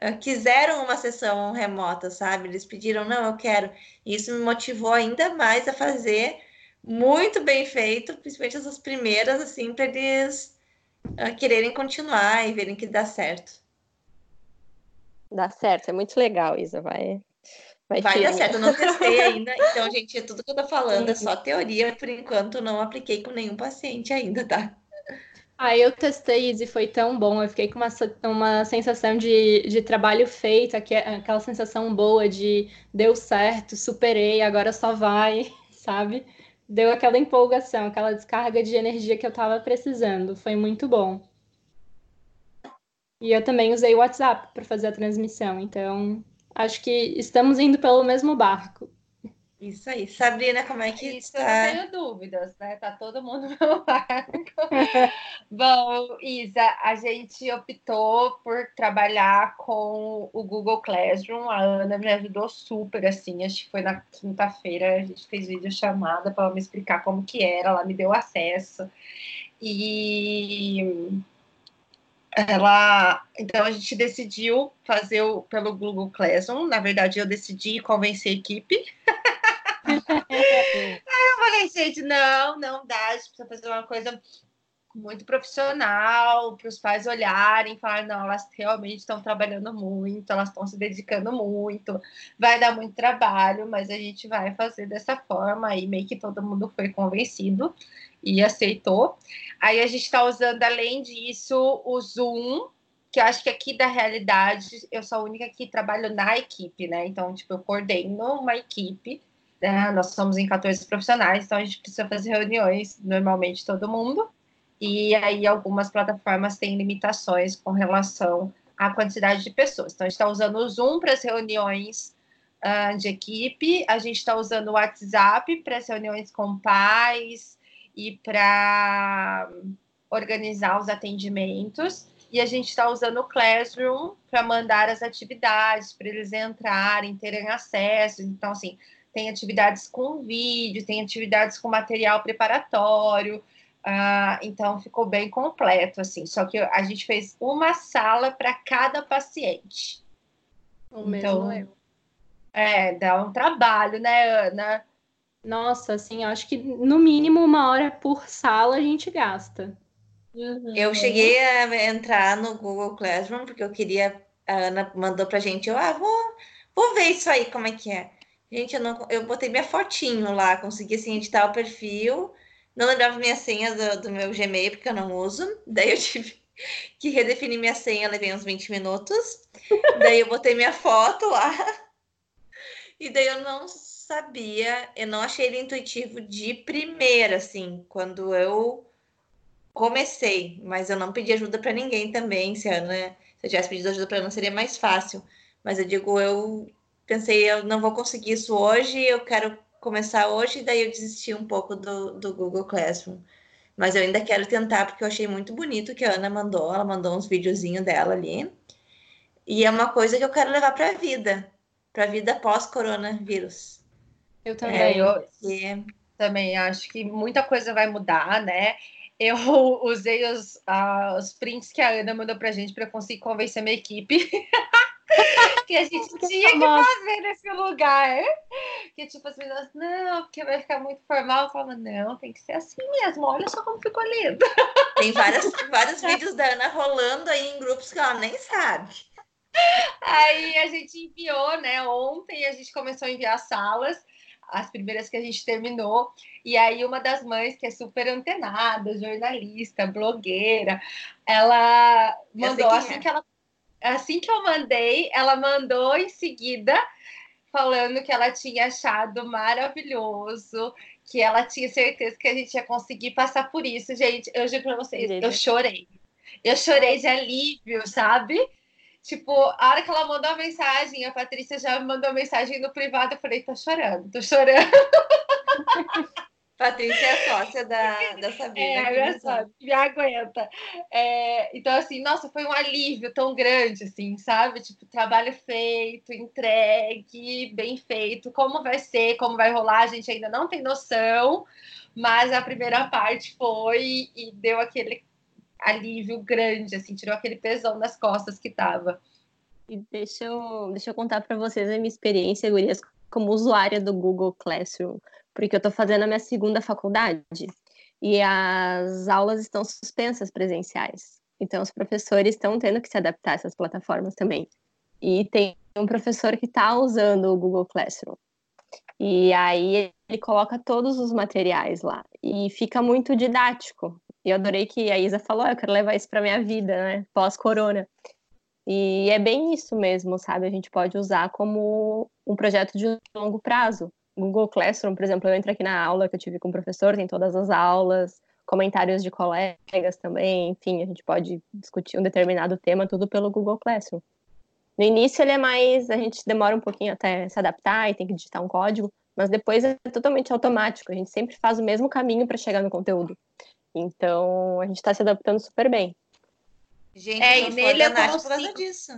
uh, quiseram uma sessão remota, sabe? Eles pediram, não, eu quero. E isso me motivou ainda mais a fazer muito bem feito, principalmente essas primeiras, assim, para eles uh, quererem continuar e verem que dá certo.
Dá certo, é muito legal, Isa, vai.
Vai, vai dar certo, eu não testei ainda, então, gente, tudo que eu tô falando é só teoria, por enquanto não apliquei com nenhum paciente ainda, tá?
Ah, eu testei e foi tão bom, eu fiquei com uma, uma sensação de, de trabalho feito, aquela sensação boa de deu certo, superei, agora só vai, sabe? Deu aquela empolgação, aquela descarga de energia que eu tava precisando, foi muito bom. E eu também usei o WhatsApp para fazer a transmissão, então acho que estamos indo pelo mesmo barco.
Isso aí. Sabrina, como é que
Isso, está? Eu não tenho dúvidas, né? Tá todo mundo no barco. Bom, Isa, a gente optou por trabalhar com o Google Classroom. A Ana me ajudou super, assim. Acho que foi na quinta-feira, a gente fez vídeo chamada para ela me explicar como que era. Ela me deu acesso. E ela então a gente decidiu fazer o, pelo Google Classroom. Na verdade, eu decidi convencer a equipe. Aí eu falei, gente, não, não dá, a gente precisa fazer uma coisa muito profissional, para os pais olharem, falar, não, elas realmente estão trabalhando muito, elas estão se dedicando muito, vai dar muito trabalho, mas a gente vai fazer dessa forma, aí meio que todo mundo foi convencido e aceitou. Aí a gente está usando, além disso, o Zoom, que eu acho que aqui da realidade, eu sou a única que trabalho na equipe, né? Então, tipo, eu coordeno uma equipe, né? nós somos em 14 profissionais, então a gente precisa fazer reuniões, normalmente todo mundo, e aí algumas plataformas têm limitações com relação à quantidade de pessoas. Então, a gente está usando o Zoom para as reuniões uh, de equipe, a gente está usando o WhatsApp para as reuniões com pais e para organizar os atendimentos. E a gente está usando o Classroom para mandar as atividades, para eles entrarem, terem acesso. Então, assim, tem atividades com vídeo, tem atividades com material preparatório. Uh, então, ficou bem completo, assim. Só que a gente fez uma sala para cada paciente.
O então, mesmo eu.
É, dá um trabalho, né, Ana?
Nossa, assim, acho que no mínimo uma hora por sala a gente gasta.
Uhum. Eu cheguei a entrar no Google Classroom porque eu queria. A Ana mandou pra gente, eu ah, vou, vou ver isso aí, como é que é. Gente, eu, não, eu botei minha fotinho lá, consegui assim, editar o perfil, não lembrava minha senha do, do meu Gmail, porque eu não uso. Daí eu tive que redefinir minha senha, levei uns 20 minutos. Daí eu botei minha foto lá. E daí eu não sabia, eu não achei ele intuitivo de primeira, assim, quando eu comecei, mas eu não pedi ajuda para ninguém também. Se, Ana, se eu tivesse pedido ajuda para Ana, seria mais fácil. Mas eu digo, eu pensei, eu não vou conseguir isso hoje, eu quero começar hoje, e daí eu desisti um pouco do, do Google Classroom. Mas eu ainda quero tentar, porque eu achei muito bonito que a Ana mandou. Ela mandou uns videozinhos dela ali. E é uma coisa que eu quero levar para a vida, para a vida pós-coronavírus.
Eu também. É, eu também acho que muita coisa vai mudar, né? Eu usei os, uh, os prints que a Ana mandou pra gente para conseguir convencer a minha equipe que a gente tinha que fazer nesse lugar. Que tipo, as meninas, não, porque vai ficar muito formal. Eu falo, não, tem que ser assim mesmo. Olha só como ficou lindo.
Tem várias, vários vídeos da Ana rolando aí em grupos que ela nem sabe.
Aí a gente enviou, né? Ontem a gente começou a enviar salas as primeiras que a gente terminou. E aí, uma das mães, que é super antenada, jornalista, blogueira, ela mandou assim é. que ela. Assim que eu mandei, ela mandou em seguida falando que ela tinha achado maravilhoso, que ela tinha certeza que a gente ia conseguir passar por isso. Gente, eu juro pra vocês, eu chorei. Eu chorei de alívio, sabe? Tipo, a hora que ela mandou a mensagem, a Patrícia já me mandou a mensagem no privado, eu falei, tô chorando, tô chorando.
Patrícia é sócia da, da Sabrina.
É, só, me aguenta. É, então, assim, nossa, foi um alívio tão grande, assim, sabe? Tipo, trabalho feito, entregue, bem feito. Como vai ser, como vai rolar, a gente ainda não tem noção, mas a primeira parte foi e deu aquele alívio grande, assim, tirou aquele pesão das costas que tava.
E deixa eu, deixa eu contar para vocês a minha experiência, gurias, como usuária do Google Classroom porque eu estou fazendo a minha segunda faculdade e as aulas estão suspensas presenciais. Então, os professores estão tendo que se adaptar a essas plataformas também. E tem um professor que está usando o Google Classroom. E aí ele coloca todos os materiais lá. E fica muito didático. E eu adorei que a Isa falou: ah, eu quero levar isso para minha vida, né? Pós-corona. E é bem isso mesmo, sabe? A gente pode usar como um projeto de longo prazo. Google Classroom, por exemplo, eu entro aqui na aula que eu tive com o professor, tem todas as aulas, comentários de colegas também, enfim, a gente pode discutir um determinado tema tudo pelo Google Classroom. No início ele é mais, a gente demora um pouquinho até se adaptar e tem que digitar um código, mas depois é totalmente automático, a gente sempre faz o mesmo caminho para chegar no conteúdo. Então, a gente está se adaptando super bem.
Gente, é, e nele eu por causa disso.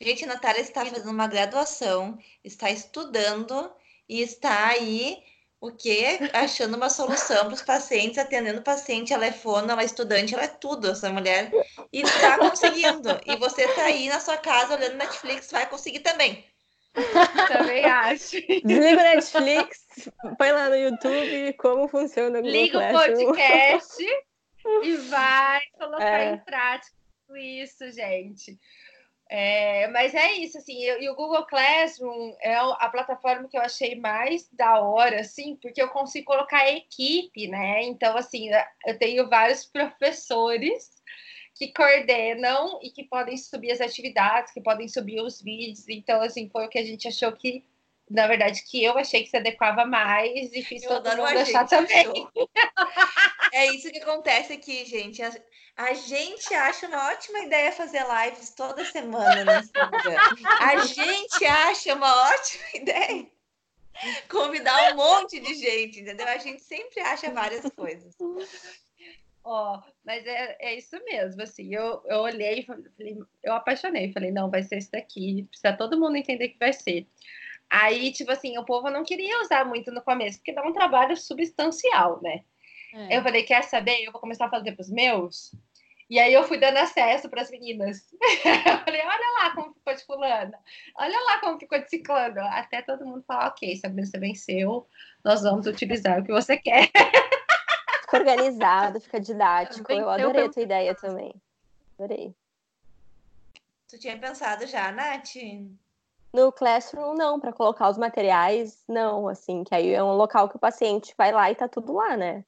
Gente, a Natália está fazendo uma graduação, está estudando e está aí o quê? Achando uma solução para os pacientes, atendendo o paciente, ela é fono, ela é estudante, ela é tudo, essa mulher, e está conseguindo. E você está aí na sua casa olhando Netflix, vai conseguir também.
Também acho.
Desliga o Netflix, põe lá no YouTube como funciona o Google
Liga o podcast e vai colocar é. em prática isso, gente. É, mas é isso, assim, eu, e o Google Classroom é a plataforma que eu achei mais da hora, assim, porque eu consigo colocar equipe, né? Então, assim, eu tenho vários professores que coordenam e que podem subir as atividades, que podem subir os vídeos. Então, assim, foi o que a gente achou que, na verdade, que eu achei que se adequava mais e fiz eu todo mundo achar também.
É isso que acontece aqui, gente. A gente acha uma ótima ideia fazer lives toda semana no Instagram. A gente acha uma ótima ideia convidar um monte de gente, entendeu? A gente sempre acha várias coisas.
Ó, oh, mas é, é isso mesmo, assim, eu, eu olhei falei, eu apaixonei, falei, não, vai ser isso daqui, precisa todo mundo entender que vai ser. Aí, tipo assim, o povo não queria usar muito no começo, porque dá um trabalho substancial, né? É. Eu falei, quer saber? Eu vou começar a fazer para os meus. E aí eu fui dando acesso para as meninas. eu falei, olha lá como ficou de fulana, olha lá como ficou de ciclano. Até todo mundo falar, ok, Sabrina, você venceu, nós vamos utilizar o que você quer.
Fica organizado, fica didático. eu adorei a tua ideia também. Adorei.
Tu tinha pensado já, Nath?
No Classroom, não, para colocar os materiais, não, assim, que aí é um local que o paciente vai lá e tá tudo lá, né?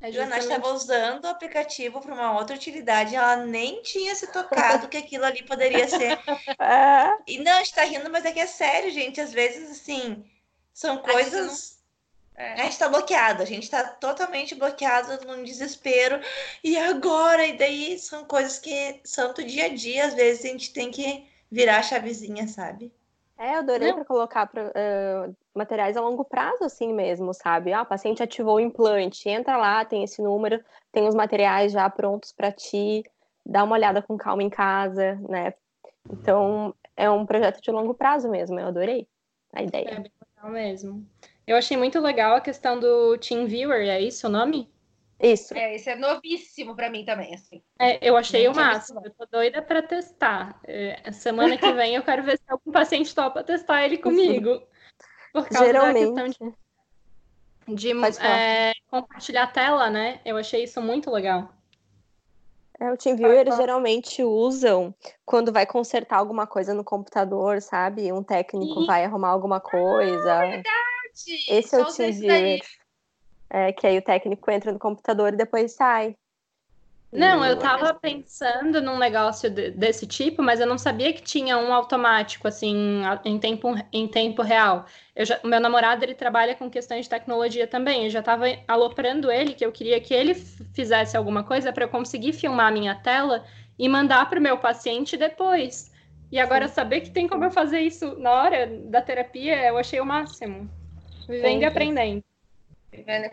É Joana estava usando o aplicativo para uma outra utilidade, ela nem tinha se tocado que aquilo ali poderia ser. É. E não, está rindo, mas é que é sério, gente. Às vezes, assim, são coisas. A gente, não... a gente está bloqueado, a gente está totalmente bloqueado num desespero. E agora? E daí são coisas que são do dia a dia, às vezes a gente tem que virar a chavezinha, sabe?
É, eu adorei para colocar pra, uh, materiais a longo prazo, assim mesmo, sabe? Ah, o paciente ativou o implante, entra lá, tem esse número, tem os materiais já prontos para ti, dá uma olhada com calma em casa, né? Então, é um projeto de longo prazo mesmo, eu adorei a ideia.
É bem legal mesmo. Eu achei muito legal a questão do TeamViewer, é isso o nome?
Isso.
É, esse é novíssimo para mim também, assim.
É, eu achei o máximo. Eu tô doida para testar. É, semana que vem eu quero ver se algum paciente topa testar ele comigo. Por causa Geralmente. da questão de, de é, compartilhar a tela, né? Eu achei isso muito legal.
É, o TeamViewer eles geralmente usam quando vai consertar alguma coisa no computador, sabe? Um técnico Sim. vai arrumar alguma coisa. Ah,
verdade!
Esse é o TeamViewer. É, que aí o técnico entra no computador e depois sai.
Não, eu tava pensando num negócio de, desse tipo, mas eu não sabia que tinha um automático, assim, em tempo, em tempo real. Eu já, meu namorado, ele trabalha com questões de tecnologia também. Eu já tava aloprando ele, que eu queria que ele fizesse alguma coisa para eu conseguir filmar a minha tela e mandar para o meu paciente depois. E agora, Sim. saber que tem como eu fazer isso na hora da terapia, eu achei o máximo. Vivendo e aprendendo.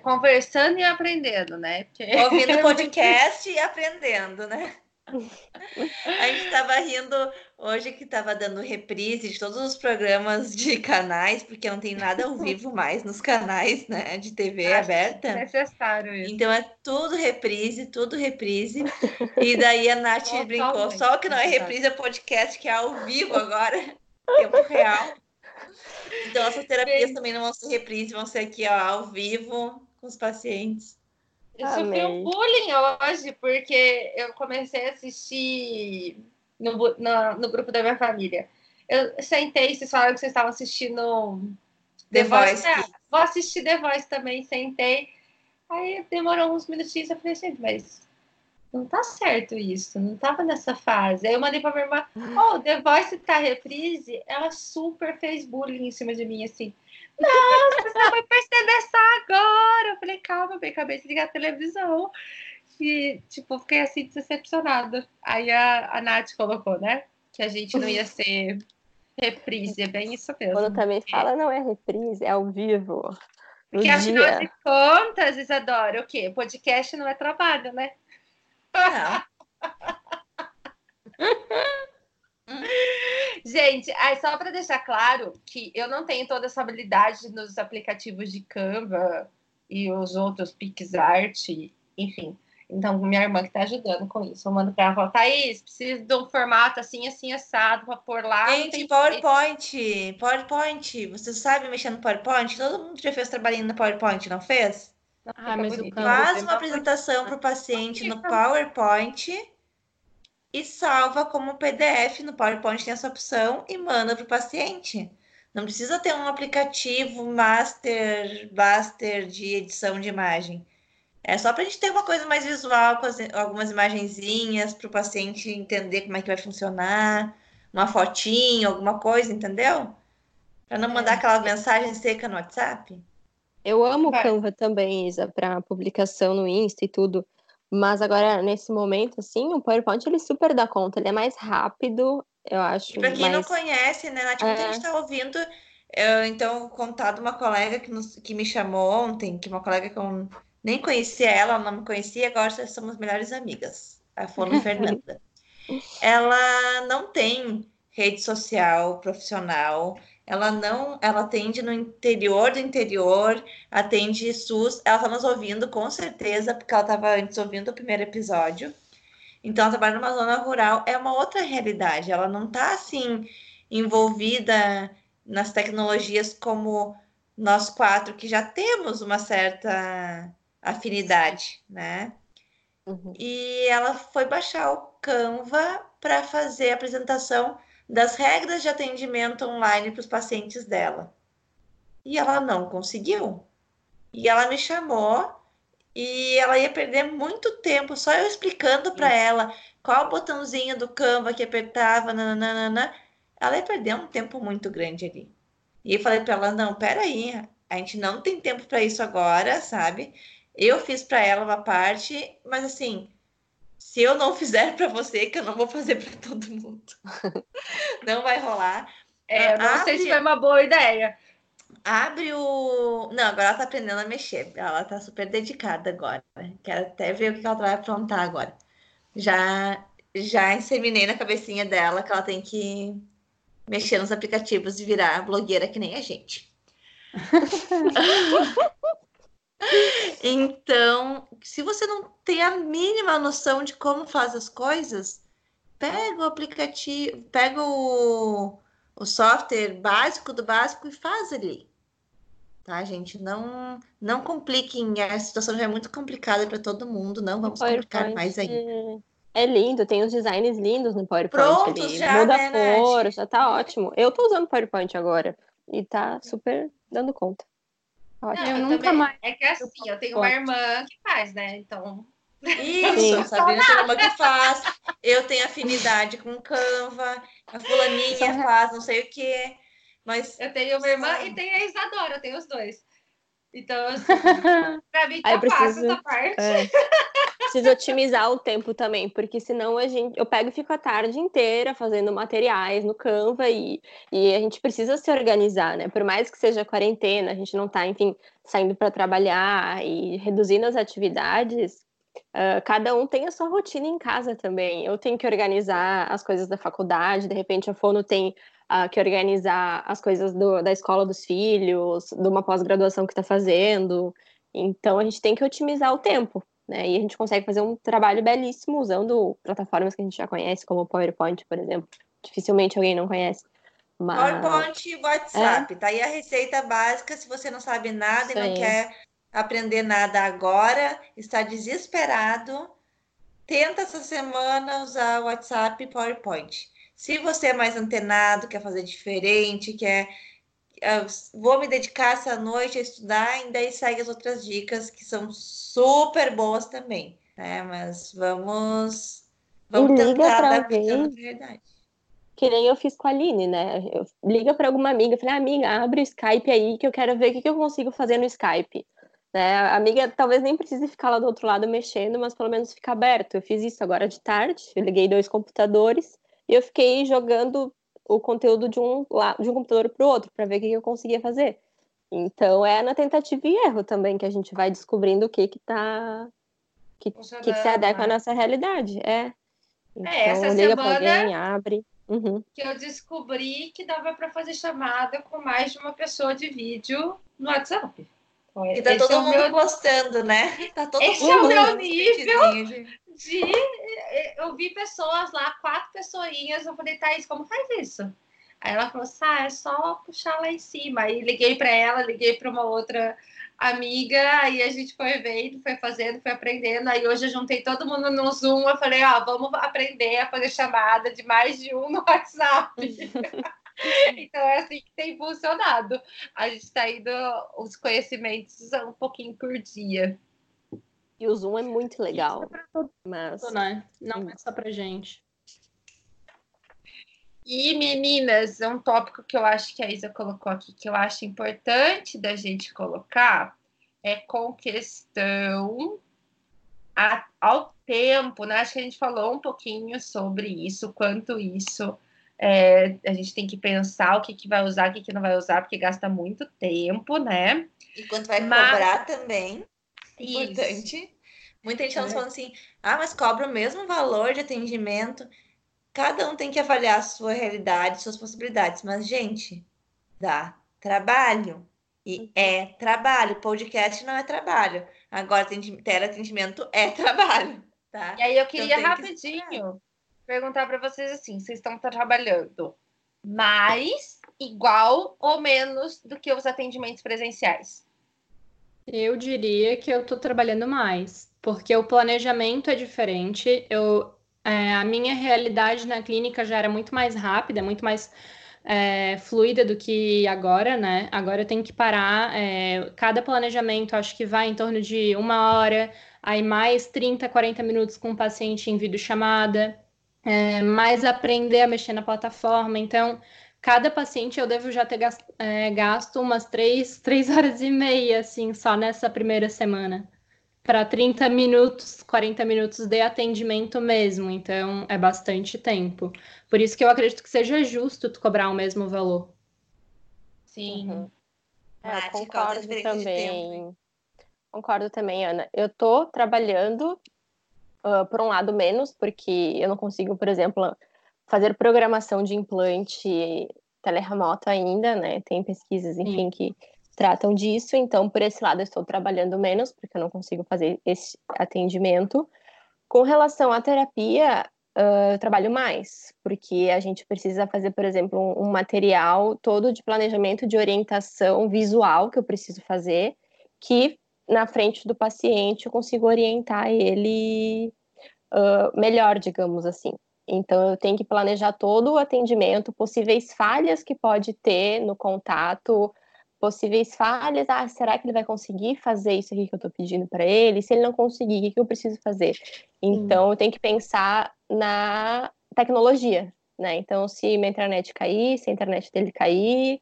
Conversando e aprendendo, né?
Porque... Ouvindo podcast e aprendendo, né? A gente estava rindo hoje que estava dando reprise de todos os programas de canais, porque não tem nada ao vivo mais nos canais né, de TV Acho aberta.
É necessário isso.
Então é tudo reprise, tudo reprise. E daí a Nath brincou, só o que não é reprise é podcast, que é ao vivo agora, tempo real. Então essas terapias Bem... também não vão ser reprise, vão ser aqui ó, ao vivo com os pacientes.
Eu sofri um bullying hoje, porque eu comecei a assistir no, no, no, grupo da minha família. Eu sentei, vocês falaram que vocês estavam assistindo
The, The Voice.
Voice. É, vou assistir The Voice também, sentei. Aí demorou uns minutinhos, eu falei assim, mas não tá certo isso, não tava nessa fase. Aí eu mandei pra minha irmã, oh, The Voice tá reprise, ela super fez bullying em cima de mim, assim. Nossa, você vai perceber só agora. Eu falei, calma, bem, acabei de ligar a televisão. E, tipo, fiquei assim, decepcionada. Aí a, a Nath colocou, né? Que a gente não ia ser reprise, é bem isso mesmo.
Quando também fala, não é reprise, é ao vivo.
Porque afinal de contas, Isadora, o quê? Podcast não é trabalho, né? Não. Gente, aí só para deixar claro que eu não tenho toda essa habilidade nos aplicativos de Canva e os outros PixArt, enfim. Então, minha irmã que está ajudando com isso. Eu mando para ela falar, Thaís, preciso de um formato assim, assim, assado para pôr lá.
Gente, PowerPoint, PowerPoint. Você sabe mexer no PowerPoint? Todo mundo já fez trabalhinho no PowerPoint, não fez?
Ah, mas o
Faz uma apresentação para o paciente no PowerPoint e salva como PDF no PowerPoint, tem essa opção e manda para o paciente. Não precisa ter um aplicativo master, master de edição de imagem. É só para a gente ter uma coisa mais visual, com as, algumas imagenzinhas para o paciente entender como é que vai funcionar, uma fotinho, alguma coisa, entendeu? Para não mandar é. aquela mensagem seca no WhatsApp.
Eu amo o Canva também, Isa, para publicação no Insta e tudo. Mas agora, nesse momento, assim, o PowerPoint ele super dá conta, ele é mais rápido, eu acho.
Para quem
mais...
não conhece, né, Nath, muita é... gente está ouvindo. Eu, então, contar de uma colega que, nos, que me chamou ontem, que uma colega que eu nem conhecia ela, ela não me conhecia, agora somos melhores amigas. A Fona Fernanda. Ela não tem rede social profissional, ela não, ela atende no interior do interior, atende SUS, ela está nos ouvindo com certeza, porque ela estava antes ouvindo o primeiro episódio. Então, ela trabalha numa zona rural, é uma outra realidade, ela não está assim envolvida nas tecnologias como nós quatro, que já temos uma certa afinidade, né? Uhum. E ela foi baixar o Canva para fazer a apresentação das regras de atendimento online para os pacientes dela. E ela não conseguiu. E ela me chamou e ela ia perder muito tempo só eu explicando para ela qual botãozinho do Canva que apertava, nananana. Ela ia perder um tempo muito grande ali. E eu falei para ela: não, peraí, a gente não tem tempo para isso agora, sabe? Eu fiz para ela uma parte, mas assim, se eu não fizer para você, que eu não vou fazer para todo mundo. não vai rolar.
É, não abre, sei se foi uma boa ideia.
Abre o. Não, agora ela tá aprendendo a mexer. Ela tá super dedicada agora. Quero até ver o que ela vai aprontar agora. Já, já inseminei na cabecinha dela que ela tem que mexer nos aplicativos e virar blogueira que nem a gente. Então, se você não tem a mínima noção de como faz as coisas, pega o aplicativo, pega o, o software básico do básico e faz ali. Tá, gente? Não, não compliquem. A situação já é muito complicada para todo mundo. Não vamos complicar mais ainda.
É lindo, tem os designs lindos no PowerPoint.
Pronto, ali. já,
Muda
né,
a cor, já tá ótimo. Eu tô usando PowerPoint agora e tá super dando conta.
Não, eu, nunca também. mais. É que é assim, eu tenho uma irmã que faz, né? Então.
Isso, Sabrina tem uma que faz. Eu tenho afinidade com Canva, a fulaninha faz não sei o quê. Mas.
Eu tenho uma irmã e tenho a Isadora, eu tenho os dois. Então, assim, pra mim tá preciso, fácil essa parte. É.
precisa otimizar o tempo também, porque senão a gente, eu pego e fico a tarde inteira fazendo materiais no Canva e, e a gente precisa se organizar, né? Por mais que seja quarentena, a gente não tá, enfim, saindo para trabalhar e reduzindo as atividades, uh, cada um tem a sua rotina em casa também. Eu tenho que organizar as coisas da faculdade, de repente a Fono tem uh, que organizar as coisas do, da escola dos filhos, de uma pós-graduação que está fazendo. Então a gente tem que otimizar o tempo, né? E a gente consegue fazer um trabalho belíssimo usando plataformas que a gente já conhece, como o PowerPoint, por exemplo. Dificilmente alguém não conhece.
Mas... PowerPoint e WhatsApp, é. tá aí a receita básica se você não sabe nada Isso e não quer aprender nada agora, está desesperado, tenta essa semana usar WhatsApp e PowerPoint. Se você é mais antenado, quer fazer diferente, quer vou me dedicar essa noite a estudar, e daí segue as outras dicas que são super boas também, né? Mas vamos, vamos
e tentar realidade. Que nem eu fiz com a Aline, né? Eu, liga para alguma amiga, falei, amiga, abre o Skype aí que eu quero ver o que, que eu consigo fazer no Skype. Né? A amiga talvez nem precise ficar lá do outro lado mexendo, mas pelo menos fica aberto. Eu fiz isso agora de tarde, eu liguei dois computadores e eu fiquei jogando o conteúdo de um, de um computador para o outro, para ver o que eu conseguia fazer. Então é na tentativa e erro também que a gente vai descobrindo o que que tá que, que, que se adequa à né? nossa realidade. É.
Então, é, essa liga semana alguém, abre. Uhum. que eu descobri que dava para fazer chamada com mais de uma pessoa de vídeo no WhatsApp.
E tá Esse todo é mundo meu... postando, né?
Tá todo Esse mundo é o meu nível de. Eu vi pessoas lá, quatro pessoinhas. Eu falei, Thaís, como faz isso? Aí ela falou assim: ah, é só puxar lá em cima. Aí liguei para ela, liguei para uma outra amiga, aí a gente foi vendo, foi fazendo, foi aprendendo. Aí hoje eu juntei todo mundo no Zoom. Eu falei: ó, vamos aprender a fazer chamada de mais de um no WhatsApp. então é assim que tem funcionado. A gente está indo os conhecimentos um pouquinho por dia.
E o Zoom é muito legal. É todo
mas né? não é só pra gente.
E meninas, um tópico que eu acho que a Isa colocou aqui, que eu acho importante da gente colocar, é com questão a, ao tempo, né? Acho que a gente falou um pouquinho sobre isso, quanto isso é, a gente tem que pensar o que, que vai usar, o que, que não vai usar, porque gasta muito tempo, né?
E quanto vai Mas... cobrar também. Importante. Isso. Muita gente está é. falando assim, ah, mas cobra o mesmo valor de atendimento. Cada um tem que avaliar a sua realidade, suas possibilidades. Mas, gente, dá trabalho. E uhum. é trabalho. Podcast não é trabalho. Agora, teleatendimento é trabalho. Tá?
E aí eu queria então, rapidinho que perguntar para vocês assim: vocês estão trabalhando mais, igual ou menos do que os atendimentos presenciais?
Eu diria que eu estou trabalhando mais, porque o planejamento é diferente. Eu, é, a minha realidade na clínica já era muito mais rápida, muito mais é, fluida do que agora, né? Agora eu tenho que parar. É, cada planejamento acho que vai em torno de uma hora, aí mais 30, 40 minutos com o paciente em videochamada, é, mais aprender a mexer na plataforma. Então, cada paciente eu devo já ter gasto, é, gasto umas três, três horas e meia, assim, só nessa primeira semana. Para 30 minutos, 40 minutos de atendimento mesmo. Então, é bastante tempo. Por isso que eu acredito que seja justo tu cobrar o mesmo valor.
Sim. Uhum.
Eu concordo também. Concordo também, Ana. Eu tô trabalhando, uh, por um lado, menos, porque eu não consigo, por exemplo, fazer programação de implante teleremoto ainda, né? Tem pesquisas, enfim, Sim. que tratam disso. Então, por esse lado, eu estou trabalhando menos, porque eu não consigo fazer esse atendimento. Com relação à terapia, uh, eu trabalho mais, porque a gente precisa fazer, por exemplo, um, um, material todo de planejamento de orientação visual que eu preciso fazer, que na frente do paciente eu consigo orientar ele uh, melhor, digamos assim. Então, eu tenho que planejar todo o atendimento, possíveis falhas que pode ter no contato, possíveis falhas. Ah, será que ele vai conseguir fazer isso aqui que eu estou pedindo para ele? Se ele não conseguir, o que, eu preciso fazer? Então, eu tenho que pensar na tecnologia, né? Então, se minha internet cair, se a internet dele cair,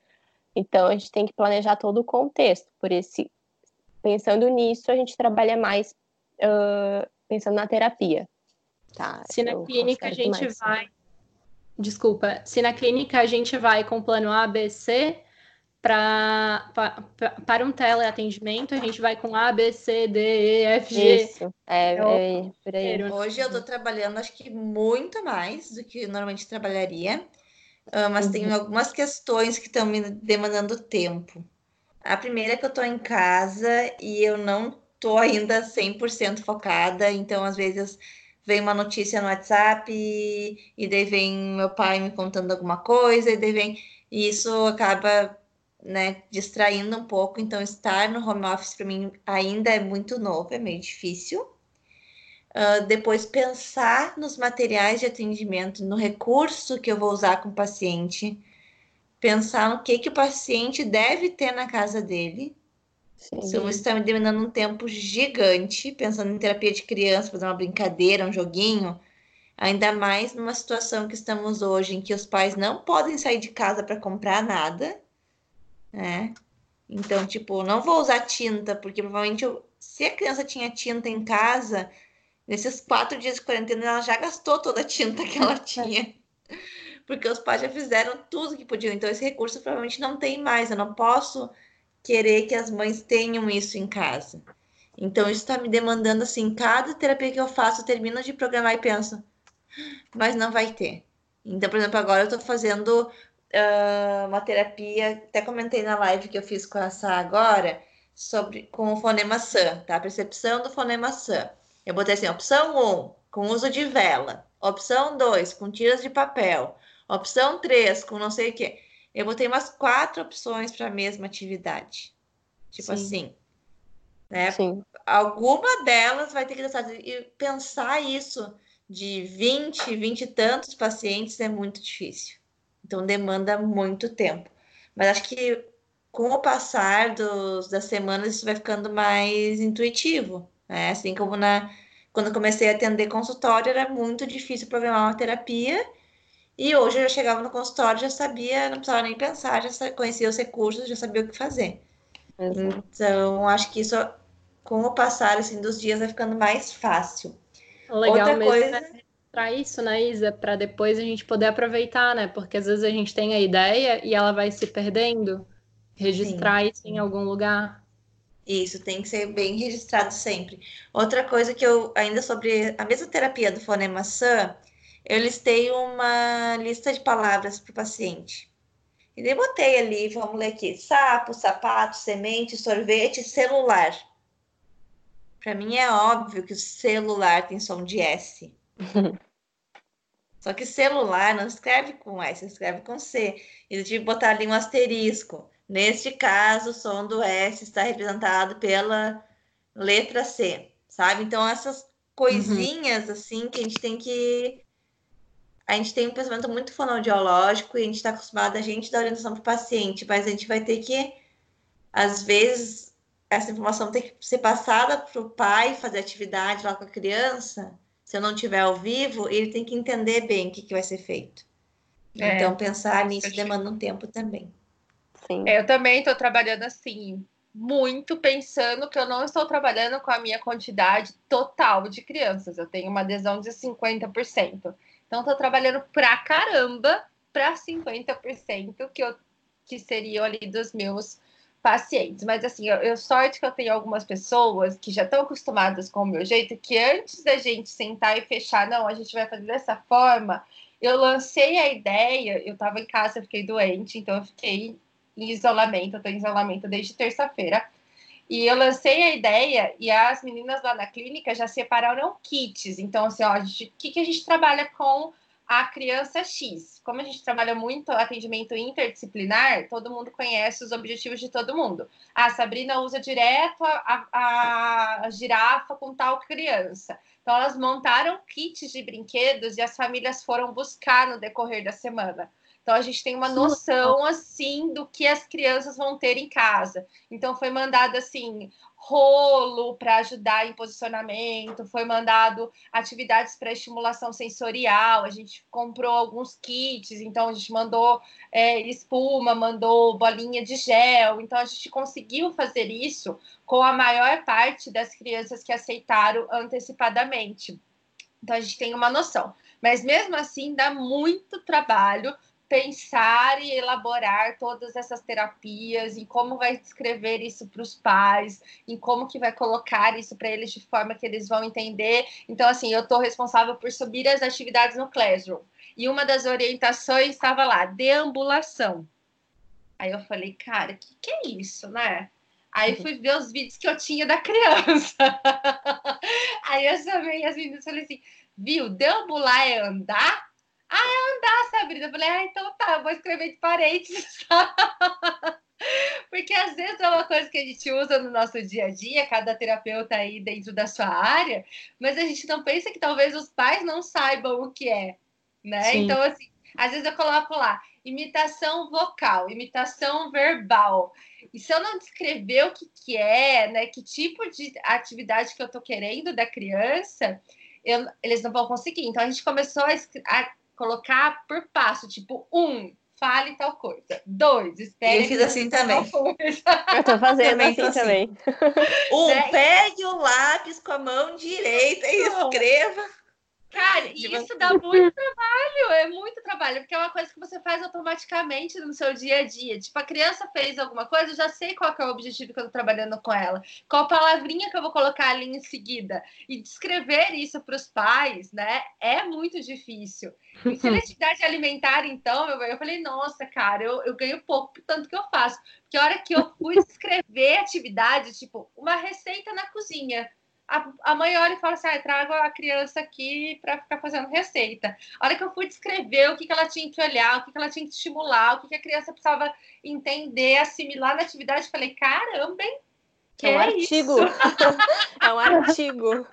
então a gente tem que planejar todo o contexto. Por esse, pensando nisso, a gente trabalha mais uh, pensando na terapia. Tá,
se na clínica a gente mais. vai. Desculpa, se na clínica a gente vai com plano ABC, Pra, pra, para um teleatendimento, a gente vai com A, B, C, D, E, F, G. Isso,
é, é, é por aí. Hoje eu estou trabalhando, acho que muito mais do que normalmente trabalharia, uh, mas uhum. tem algumas questões que estão me demandando tempo. A primeira é que eu estou em casa e eu não estou ainda 100% focada, então às vezes vem uma notícia no WhatsApp e, e daí vem meu pai me contando alguma coisa, e daí vem. E isso acaba né, distraindo um pouco. Então, estar no home office para mim ainda é muito novo, é meio difícil. Uh, depois, pensar nos materiais de atendimento, no recurso que eu vou usar com o paciente, pensar no que, que o paciente deve ter na casa dele. Sim. Isso está me demandando um tempo gigante, pensando em terapia de criança, fazer uma brincadeira, um joguinho. Ainda mais numa situação que estamos hoje, em que os pais não podem sair de casa para comprar nada né? Então, tipo, não vou usar tinta, porque provavelmente eu, se a criança tinha tinta em casa, nesses quatro dias de quarentena ela já gastou toda a tinta que ela tinha. Porque os pais já fizeram tudo que podiam. Então, esse recurso provavelmente não tem mais. Eu não posso querer que as mães tenham isso em casa. Então, isso está me demandando assim, cada terapia que eu faço, eu termino de programar e penso, mas não vai ter. Então, por exemplo, agora eu estou fazendo uh, uma terapia, até comentei na live que eu fiz com essa agora, sobre com o fonema SAM, tá? A percepção do fonema SAM. Eu botei assim, opção 1, com uso de vela. Opção 2, com tiras de papel. Opção 3, com não sei o quê. Eu botei umas quatro opções para a mesma atividade. Tipo Sim. assim. Né? Sim. Alguma delas vai ter que deixar. E pensar isso de 20, 20 e tantos pacientes é muito difícil. Então demanda muito tempo. Mas acho que com o passar dos, das semanas isso vai ficando mais intuitivo, né? Assim como na quando comecei a atender consultório era muito difícil programar uma terapia e hoje eu já chegava no consultório já sabia, não precisava nem pensar, já conhecia os recursos, já sabia o que fazer. Exato. Então acho que isso com o passar assim dos dias vai ficando mais fácil.
Legal Outra mesmo coisa é para isso, né, Isa? Para depois a gente poder aproveitar, né? Porque às vezes a gente tem a ideia e ela vai se perdendo. Registrar Sim. isso em algum lugar.
Isso, tem que ser bem registrado sempre. Outra coisa que eu, ainda sobre a mesma terapia do fonema SAM, eu listei uma lista de palavras para o paciente. E daí botei ali, vamos ler aqui: sapo, sapato, semente, sorvete, celular. Para mim é óbvio que o celular tem som de S. Só que celular não escreve com S, escreve com C. E eu tive que botar ali um asterisco. Neste caso, o som do S está representado pela letra C, sabe? Então, essas coisinhas, uhum. assim, que a gente tem que. A gente tem um pensamento muito fonoaudiológico e a gente está acostumado a gente dar orientação para o paciente, mas a gente vai ter que, às vezes, essa informação tem que ser passada para o pai fazer atividade lá com a criança se eu não tiver ao vivo, ele tem que entender bem o que, que vai ser feito. É, então, pensar nisso demanda um tempo também.
Sim. É, eu também estou trabalhando assim, muito pensando que eu não estou trabalhando com a minha quantidade total de crianças. Eu tenho uma adesão de 50%. Então, estou trabalhando pra caramba para 50% que, eu, que seriam ali dos meus pacientes. Mas assim, eu, eu sorte que eu tenho algumas pessoas que já estão acostumadas com o meu jeito, que antes da gente sentar e fechar, não, a gente vai fazer dessa forma, eu lancei a ideia, eu estava em casa, fiquei doente, então eu fiquei em isolamento, eu tô em isolamento desde terça-feira. E eu lancei a ideia e as meninas lá na clínica já separaram kits. Então, assim, ó, o que, que a gente trabalha com a criança X. Como a gente trabalha muito atendimento interdisciplinar, todo mundo conhece os objetivos de todo mundo. A Sabrina usa direto a, a, a girafa com tal criança. Então, elas montaram kits de brinquedos e as famílias foram buscar no decorrer da semana. Então a gente tem uma noção assim do que as crianças vão ter em casa. Então foi mandado assim rolo para ajudar em posicionamento, foi mandado atividades para estimulação sensorial, a gente comprou alguns kits, então a gente mandou é, espuma, mandou bolinha de gel, então a gente conseguiu fazer isso com a maior parte das crianças que aceitaram antecipadamente. Então a gente tem uma noção. Mas mesmo assim dá muito trabalho pensar e elaborar todas essas terapias, em como vai descrever isso para os pais, em como que vai colocar isso para eles de forma que eles vão entender. Então, assim, eu estou responsável por subir as atividades no Classroom. E uma das orientações estava lá, deambulação. Aí eu falei, cara, o que, que é isso, né? Aí uhum. fui ver os vídeos que eu tinha da criança. Aí eu chamei as meninas e falei assim, viu, deambular é andar? Ah, é andar, Sabrina. Eu falei, ah, então tá, vou escrever de parênteses. Porque às vezes é uma coisa que a gente usa no nosso dia a dia, cada terapeuta aí dentro da sua área, mas a gente não pensa que talvez os pais não saibam o que é, né? Sim. Então, assim, às vezes eu coloco lá, imitação vocal, imitação verbal. E se eu não descrever o que, que é, né, que tipo de atividade que eu tô querendo da criança, eu, eles não vão conseguir. Então a gente começou a, a colocar por passo, tipo, um, fale tal coisa. Dois, espere.
Eu fiz assim também.
Eu tô fazendo também assim, assim, também.
Um, né? pegue o lápis com a mão direita e escreva.
Cara, e isso dá muito trabalho, é muito trabalho, porque é uma coisa que você faz automaticamente no seu dia a dia. Tipo, a criança fez alguma coisa, eu já sei qual é o objetivo que eu tô trabalhando com ela, qual palavrinha que eu vou colocar ali em seguida. E descrever isso para os pais, né, é muito difícil. E seletividade alimentar, então, eu, eu falei, nossa, cara, eu, eu ganho pouco, tanto que eu faço. Porque a hora que eu fui descrever atividade, tipo, uma receita na cozinha a, a mãe olha e fala assim: ah, trago a criança aqui para ficar fazendo receita. A hora que eu fui descrever o que, que ela tinha que olhar, o que, que ela tinha que estimular, o que, que a criança precisava entender, assimilar na atividade, falei: caramba, hein?
Que é um é artigo. é um artigo.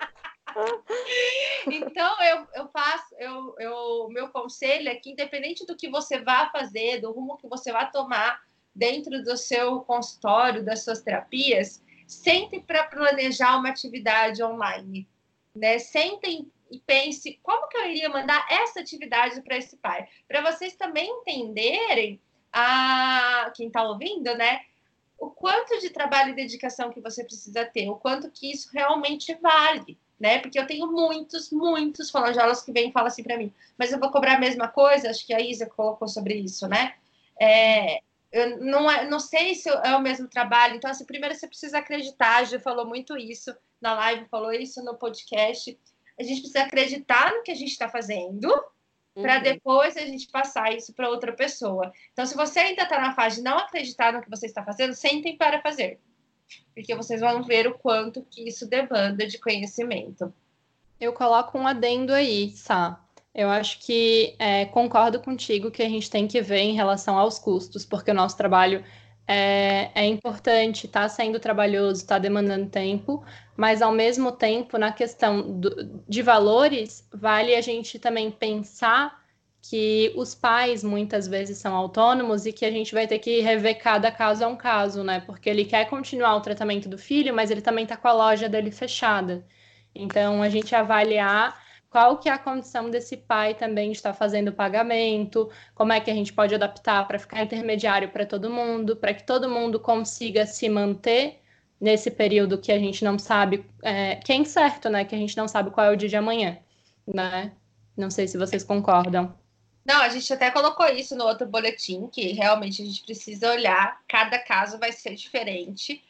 então eu, eu faço, eu, eu, meu conselho é que independente do que você vá fazer, do rumo que você vá tomar dentro do seu consultório, das suas terapias, sentem para planejar uma atividade online, né? Sentem e pense como que eu iria mandar essa atividade para esse pai, para vocês também entenderem a quem está ouvindo, né? O quanto de trabalho e dedicação que você precisa ter, o quanto que isso realmente vale, né? Porque eu tenho muitos, muitos fonoaudiólogos que vêm e falam assim para mim, mas eu vou cobrar a mesma coisa? Acho que a Isa colocou sobre isso, né? É, eu não, é, não sei se é o mesmo trabalho. Então, assim, primeiro você precisa acreditar. A Ju falou muito isso na live, falou isso no podcast. A gente precisa acreditar no que a gente está fazendo uhum. para depois a gente passar isso para outra pessoa. Então, se você ainda está na fase de não acreditar no que você está fazendo, sentem para fazer. Porque vocês vão ver o quanto que isso demanda de conhecimento.
Eu coloco um adendo aí, Sá. Eu acho que é, concordo contigo que a gente tem que ver em relação aos custos, porque o nosso trabalho é, é importante, está sendo trabalhoso, está demandando tempo, mas ao mesmo tempo, na questão do, de valores, vale a gente também pensar que os pais muitas vezes são autônomos e que a gente vai ter que rever cada caso a um caso, né? Porque ele quer continuar o tratamento do filho, mas ele também está com a loja dele fechada. Então, a gente avaliar qual que é a condição desse pai também estar fazendo o pagamento, como é que a gente pode adaptar para ficar intermediário para todo mundo, para que todo mundo consiga se manter nesse período que a gente não sabe, é, é incerto, né? Que a gente não sabe qual é o dia de amanhã, né? Não sei se vocês concordam.
Não, a gente até colocou isso no outro boletim, que realmente a gente precisa olhar, cada caso vai ser diferente.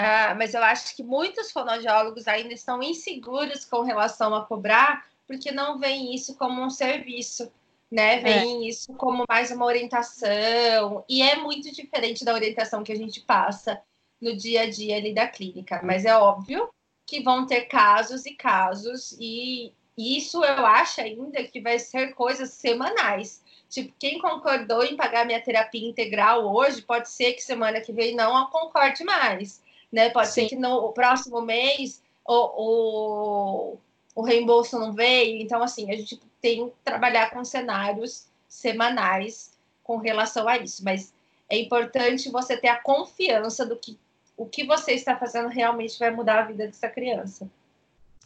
Uh, mas eu acho que muitos fonoaudiólogos ainda estão inseguros com relação a cobrar, porque não vem isso como um serviço, né? Vem é. isso como mais uma orientação, e é muito diferente da orientação que a gente passa no dia a dia ali da clínica, mas é óbvio que vão ter casos e casos, e isso eu acho ainda que vai ser coisas semanais. Tipo, quem concordou em pagar minha terapia integral hoje, pode ser que semana que vem não concorde mais, né? Pode Sim. ser que no próximo mês o, o o reembolso não veio. Então, assim, a gente tem que trabalhar com cenários semanais com relação a isso, mas é importante você ter a confiança do que o que você está fazendo realmente vai mudar a vida dessa criança.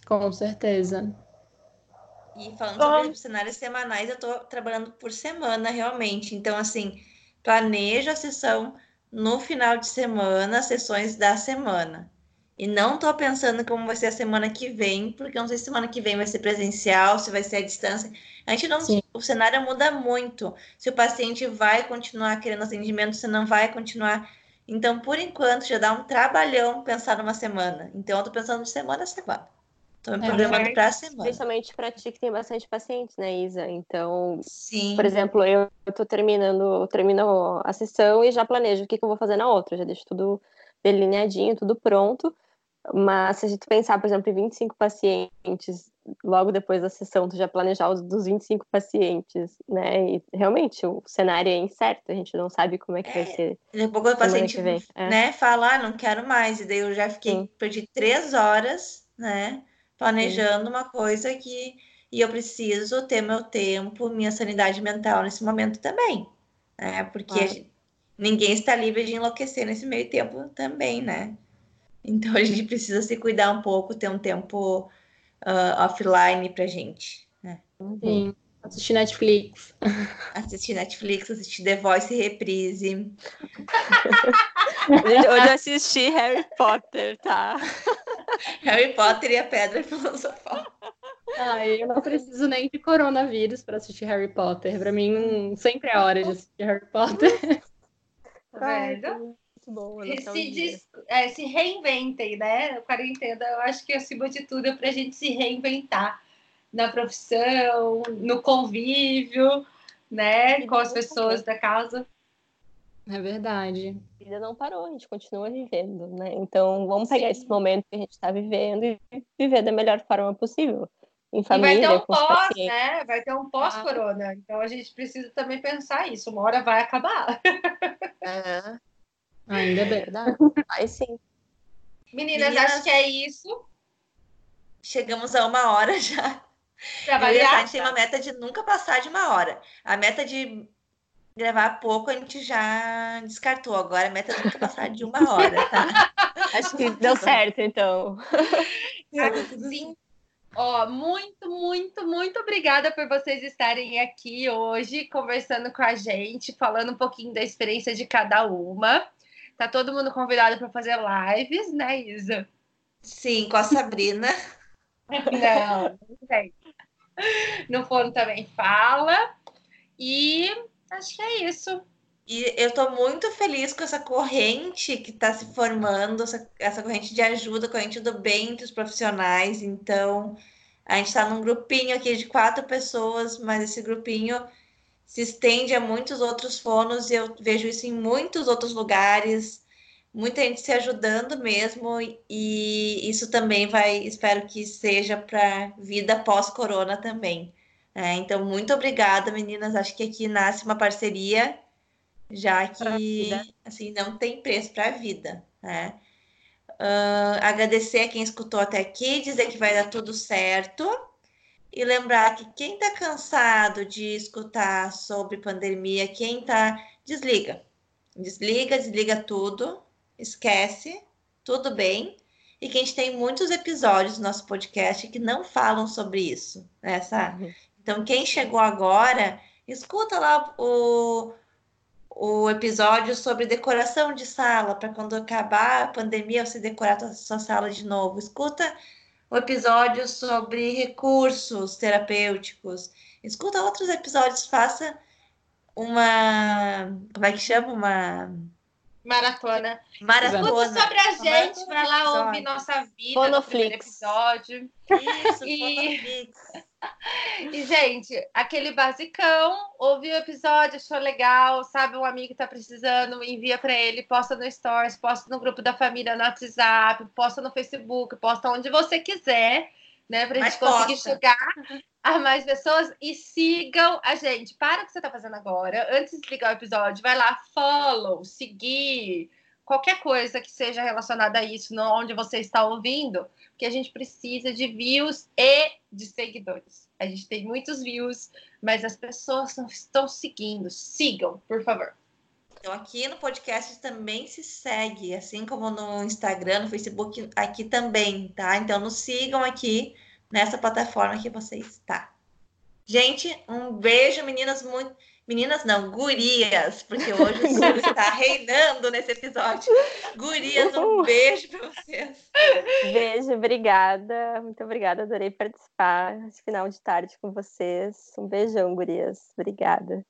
Com certeza.
E falando sobre cenários semanais, eu estou trabalhando por semana realmente. Então, assim, planejo a sessão no final de semana, sessões da semana. E não estou pensando como vai ser a semana que vem, porque eu não sei se semana que vem vai ser presencial, se vai ser à distância. A gente não. Sim. O cenário muda muito. Se o paciente vai continuar querendo atendimento, se não vai continuar. Então, por enquanto, já dá um trabalhão pensar numa semana. Então, eu tô pensando de semana a semana. Tô me é programando é, para a semana.
Principalmente para ti que tem bastante pacientes, né, Isa? Então,
Sim.
por exemplo, eu tô terminando, termino a sessão e já planejo o que, que eu vou fazer na outra. Já deixo tudo delineadinho, tudo pronto. Mas se a gente pensar, por exemplo, em 25 pacientes, logo depois da sessão, tu já planejar os dos 25 pacientes, né? E realmente o cenário é incerto, a gente não sabe como é que vai é, ser.
Daqui a pouco o paciente é. né, fala, ah, não quero mais. E daí eu já fiquei, Sim. perdi três horas, né? Planejando Sim. uma coisa que. E eu preciso ter meu tempo, minha sanidade mental nesse momento também. Né? Porque ah. ninguém está livre de enlouquecer nesse meio tempo também, né? Então a gente precisa se cuidar um pouco, ter um tempo uh, offline pra gente. Né?
Sim. Assistir Netflix.
Assistir Netflix, assistir The Voice Reprise.
Hoje eu assisti Harry Potter, tá?
Harry Potter e a Pedra Filosofal.
Ah, eu não preciso nem de coronavírus para assistir Harry Potter. Para mim, sempre é hora de assistir Harry Potter.
Velho muito boa. Se, diz, é, se reinventem, né? A quarentena, eu acho que acima de tudo é para a gente se reinventar na profissão, no convívio, né? Com as pessoas da casa.
É verdade.
A vida não parou, a gente continua vivendo, né? Então vamos pegar Sim. esse momento que a gente está vivendo e viver da melhor forma possível. Em família,
e vai ter um pós, né? Vai ter um pós-corona. Então a gente precisa também pensar isso. Uma hora vai acabar.
É. Ainda bem. Verdade. Vai sim.
Meninas, Meninas, acho que é isso.
Chegamos a uma hora já.
Trabalhar.
A gente tem uma meta de nunca passar de uma hora. A meta de gravar pouco a gente já descartou. Agora a meta é nunca passar de uma hora, tá?
Acho que deu certo, então.
Sim. Ó, muito, muito, muito obrigada por vocês estarem aqui hoje conversando com a gente, falando um pouquinho da experiência de cada uma. Tá todo mundo convidado para fazer lives, né, Isa?
Sim, com a Sabrina.
não, não tem. No Fórum também fala. E acho que é isso.
E eu estou muito feliz com essa corrente que está se formando, essa, essa, corrente de ajuda, corrente do bem entre os profissionais. Então, a gente está num grupinho aqui de quatro pessoas, mas esse grupinho se estende a muitos outros fonos e eu vejo isso em muitos outros lugares, muita gente se ajudando mesmo e isso também vai, espero que seja para vida pós-corona também. É, então, muito obrigada, meninas. Acho que aqui nasce uma parceria, já que assim não tem preço para a vida. Né? Uh, agradecer a quem escutou até aqui, dizer que vai dar tudo certo. E lembrar que quem está cansado de escutar sobre pandemia, quem está. Desliga. Desliga, desliga tudo, esquece, tudo bem. E que a gente tem muitos episódios do nosso podcast que não falam sobre isso, né, Uhum. Então, quem chegou agora, escuta lá o, o episódio sobre decoração de sala, para quando acabar a pandemia você decorar a sua sala de novo. Escuta o episódio sobre recursos terapêuticos. Escuta outros episódios, faça uma. Como é que chama? Uma.
Maratona.
Maratona.
Escuta sobre a gente, vai lá ouvir nossa vida
Fonoflix.
episódio.
Isso, e...
e, gente, aquele basicão, ouviu o episódio, achou legal, sabe, um amigo tá precisando, envia para ele, posta no Stories, posta no grupo da família no WhatsApp, posta no Facebook, posta onde você quiser, né, pra Mas gente conseguir chegar a mais pessoas. E sigam a gente. Para o que você tá fazendo agora, antes de ligar o episódio, vai lá, follow, seguir, qualquer coisa que seja relacionada a isso, onde você está ouvindo, porque a gente precisa de views e de seguidores. A gente tem muitos views, mas as pessoas não estão seguindo. Sigam, por favor.
Então, aqui no podcast também se segue, assim como no Instagram, no Facebook, aqui também, tá? Então, nos sigam aqui nessa plataforma que você está. Gente, um beijo, meninas, muito. Meninas não, gurias, porque hoje o Sul está reinando nesse episódio. Gurias, um beijo para vocês.
Beijo, obrigada. Muito obrigada, adorei participar esse final de tarde com vocês. Um beijão, gurias. Obrigada.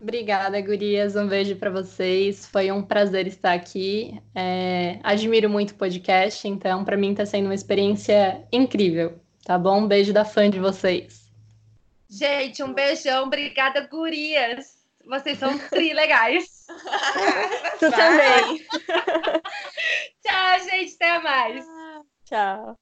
Obrigada, gurias. Um beijo para vocês. Foi um prazer estar aqui. É, admiro muito o podcast, então para mim está sendo uma experiência incrível. Tá bom? Um beijo da fã de vocês.
Gente, um beijão. Obrigada, gurias. Vocês são tri legais.
tu também.
Tchau, gente. Até mais.
Tchau.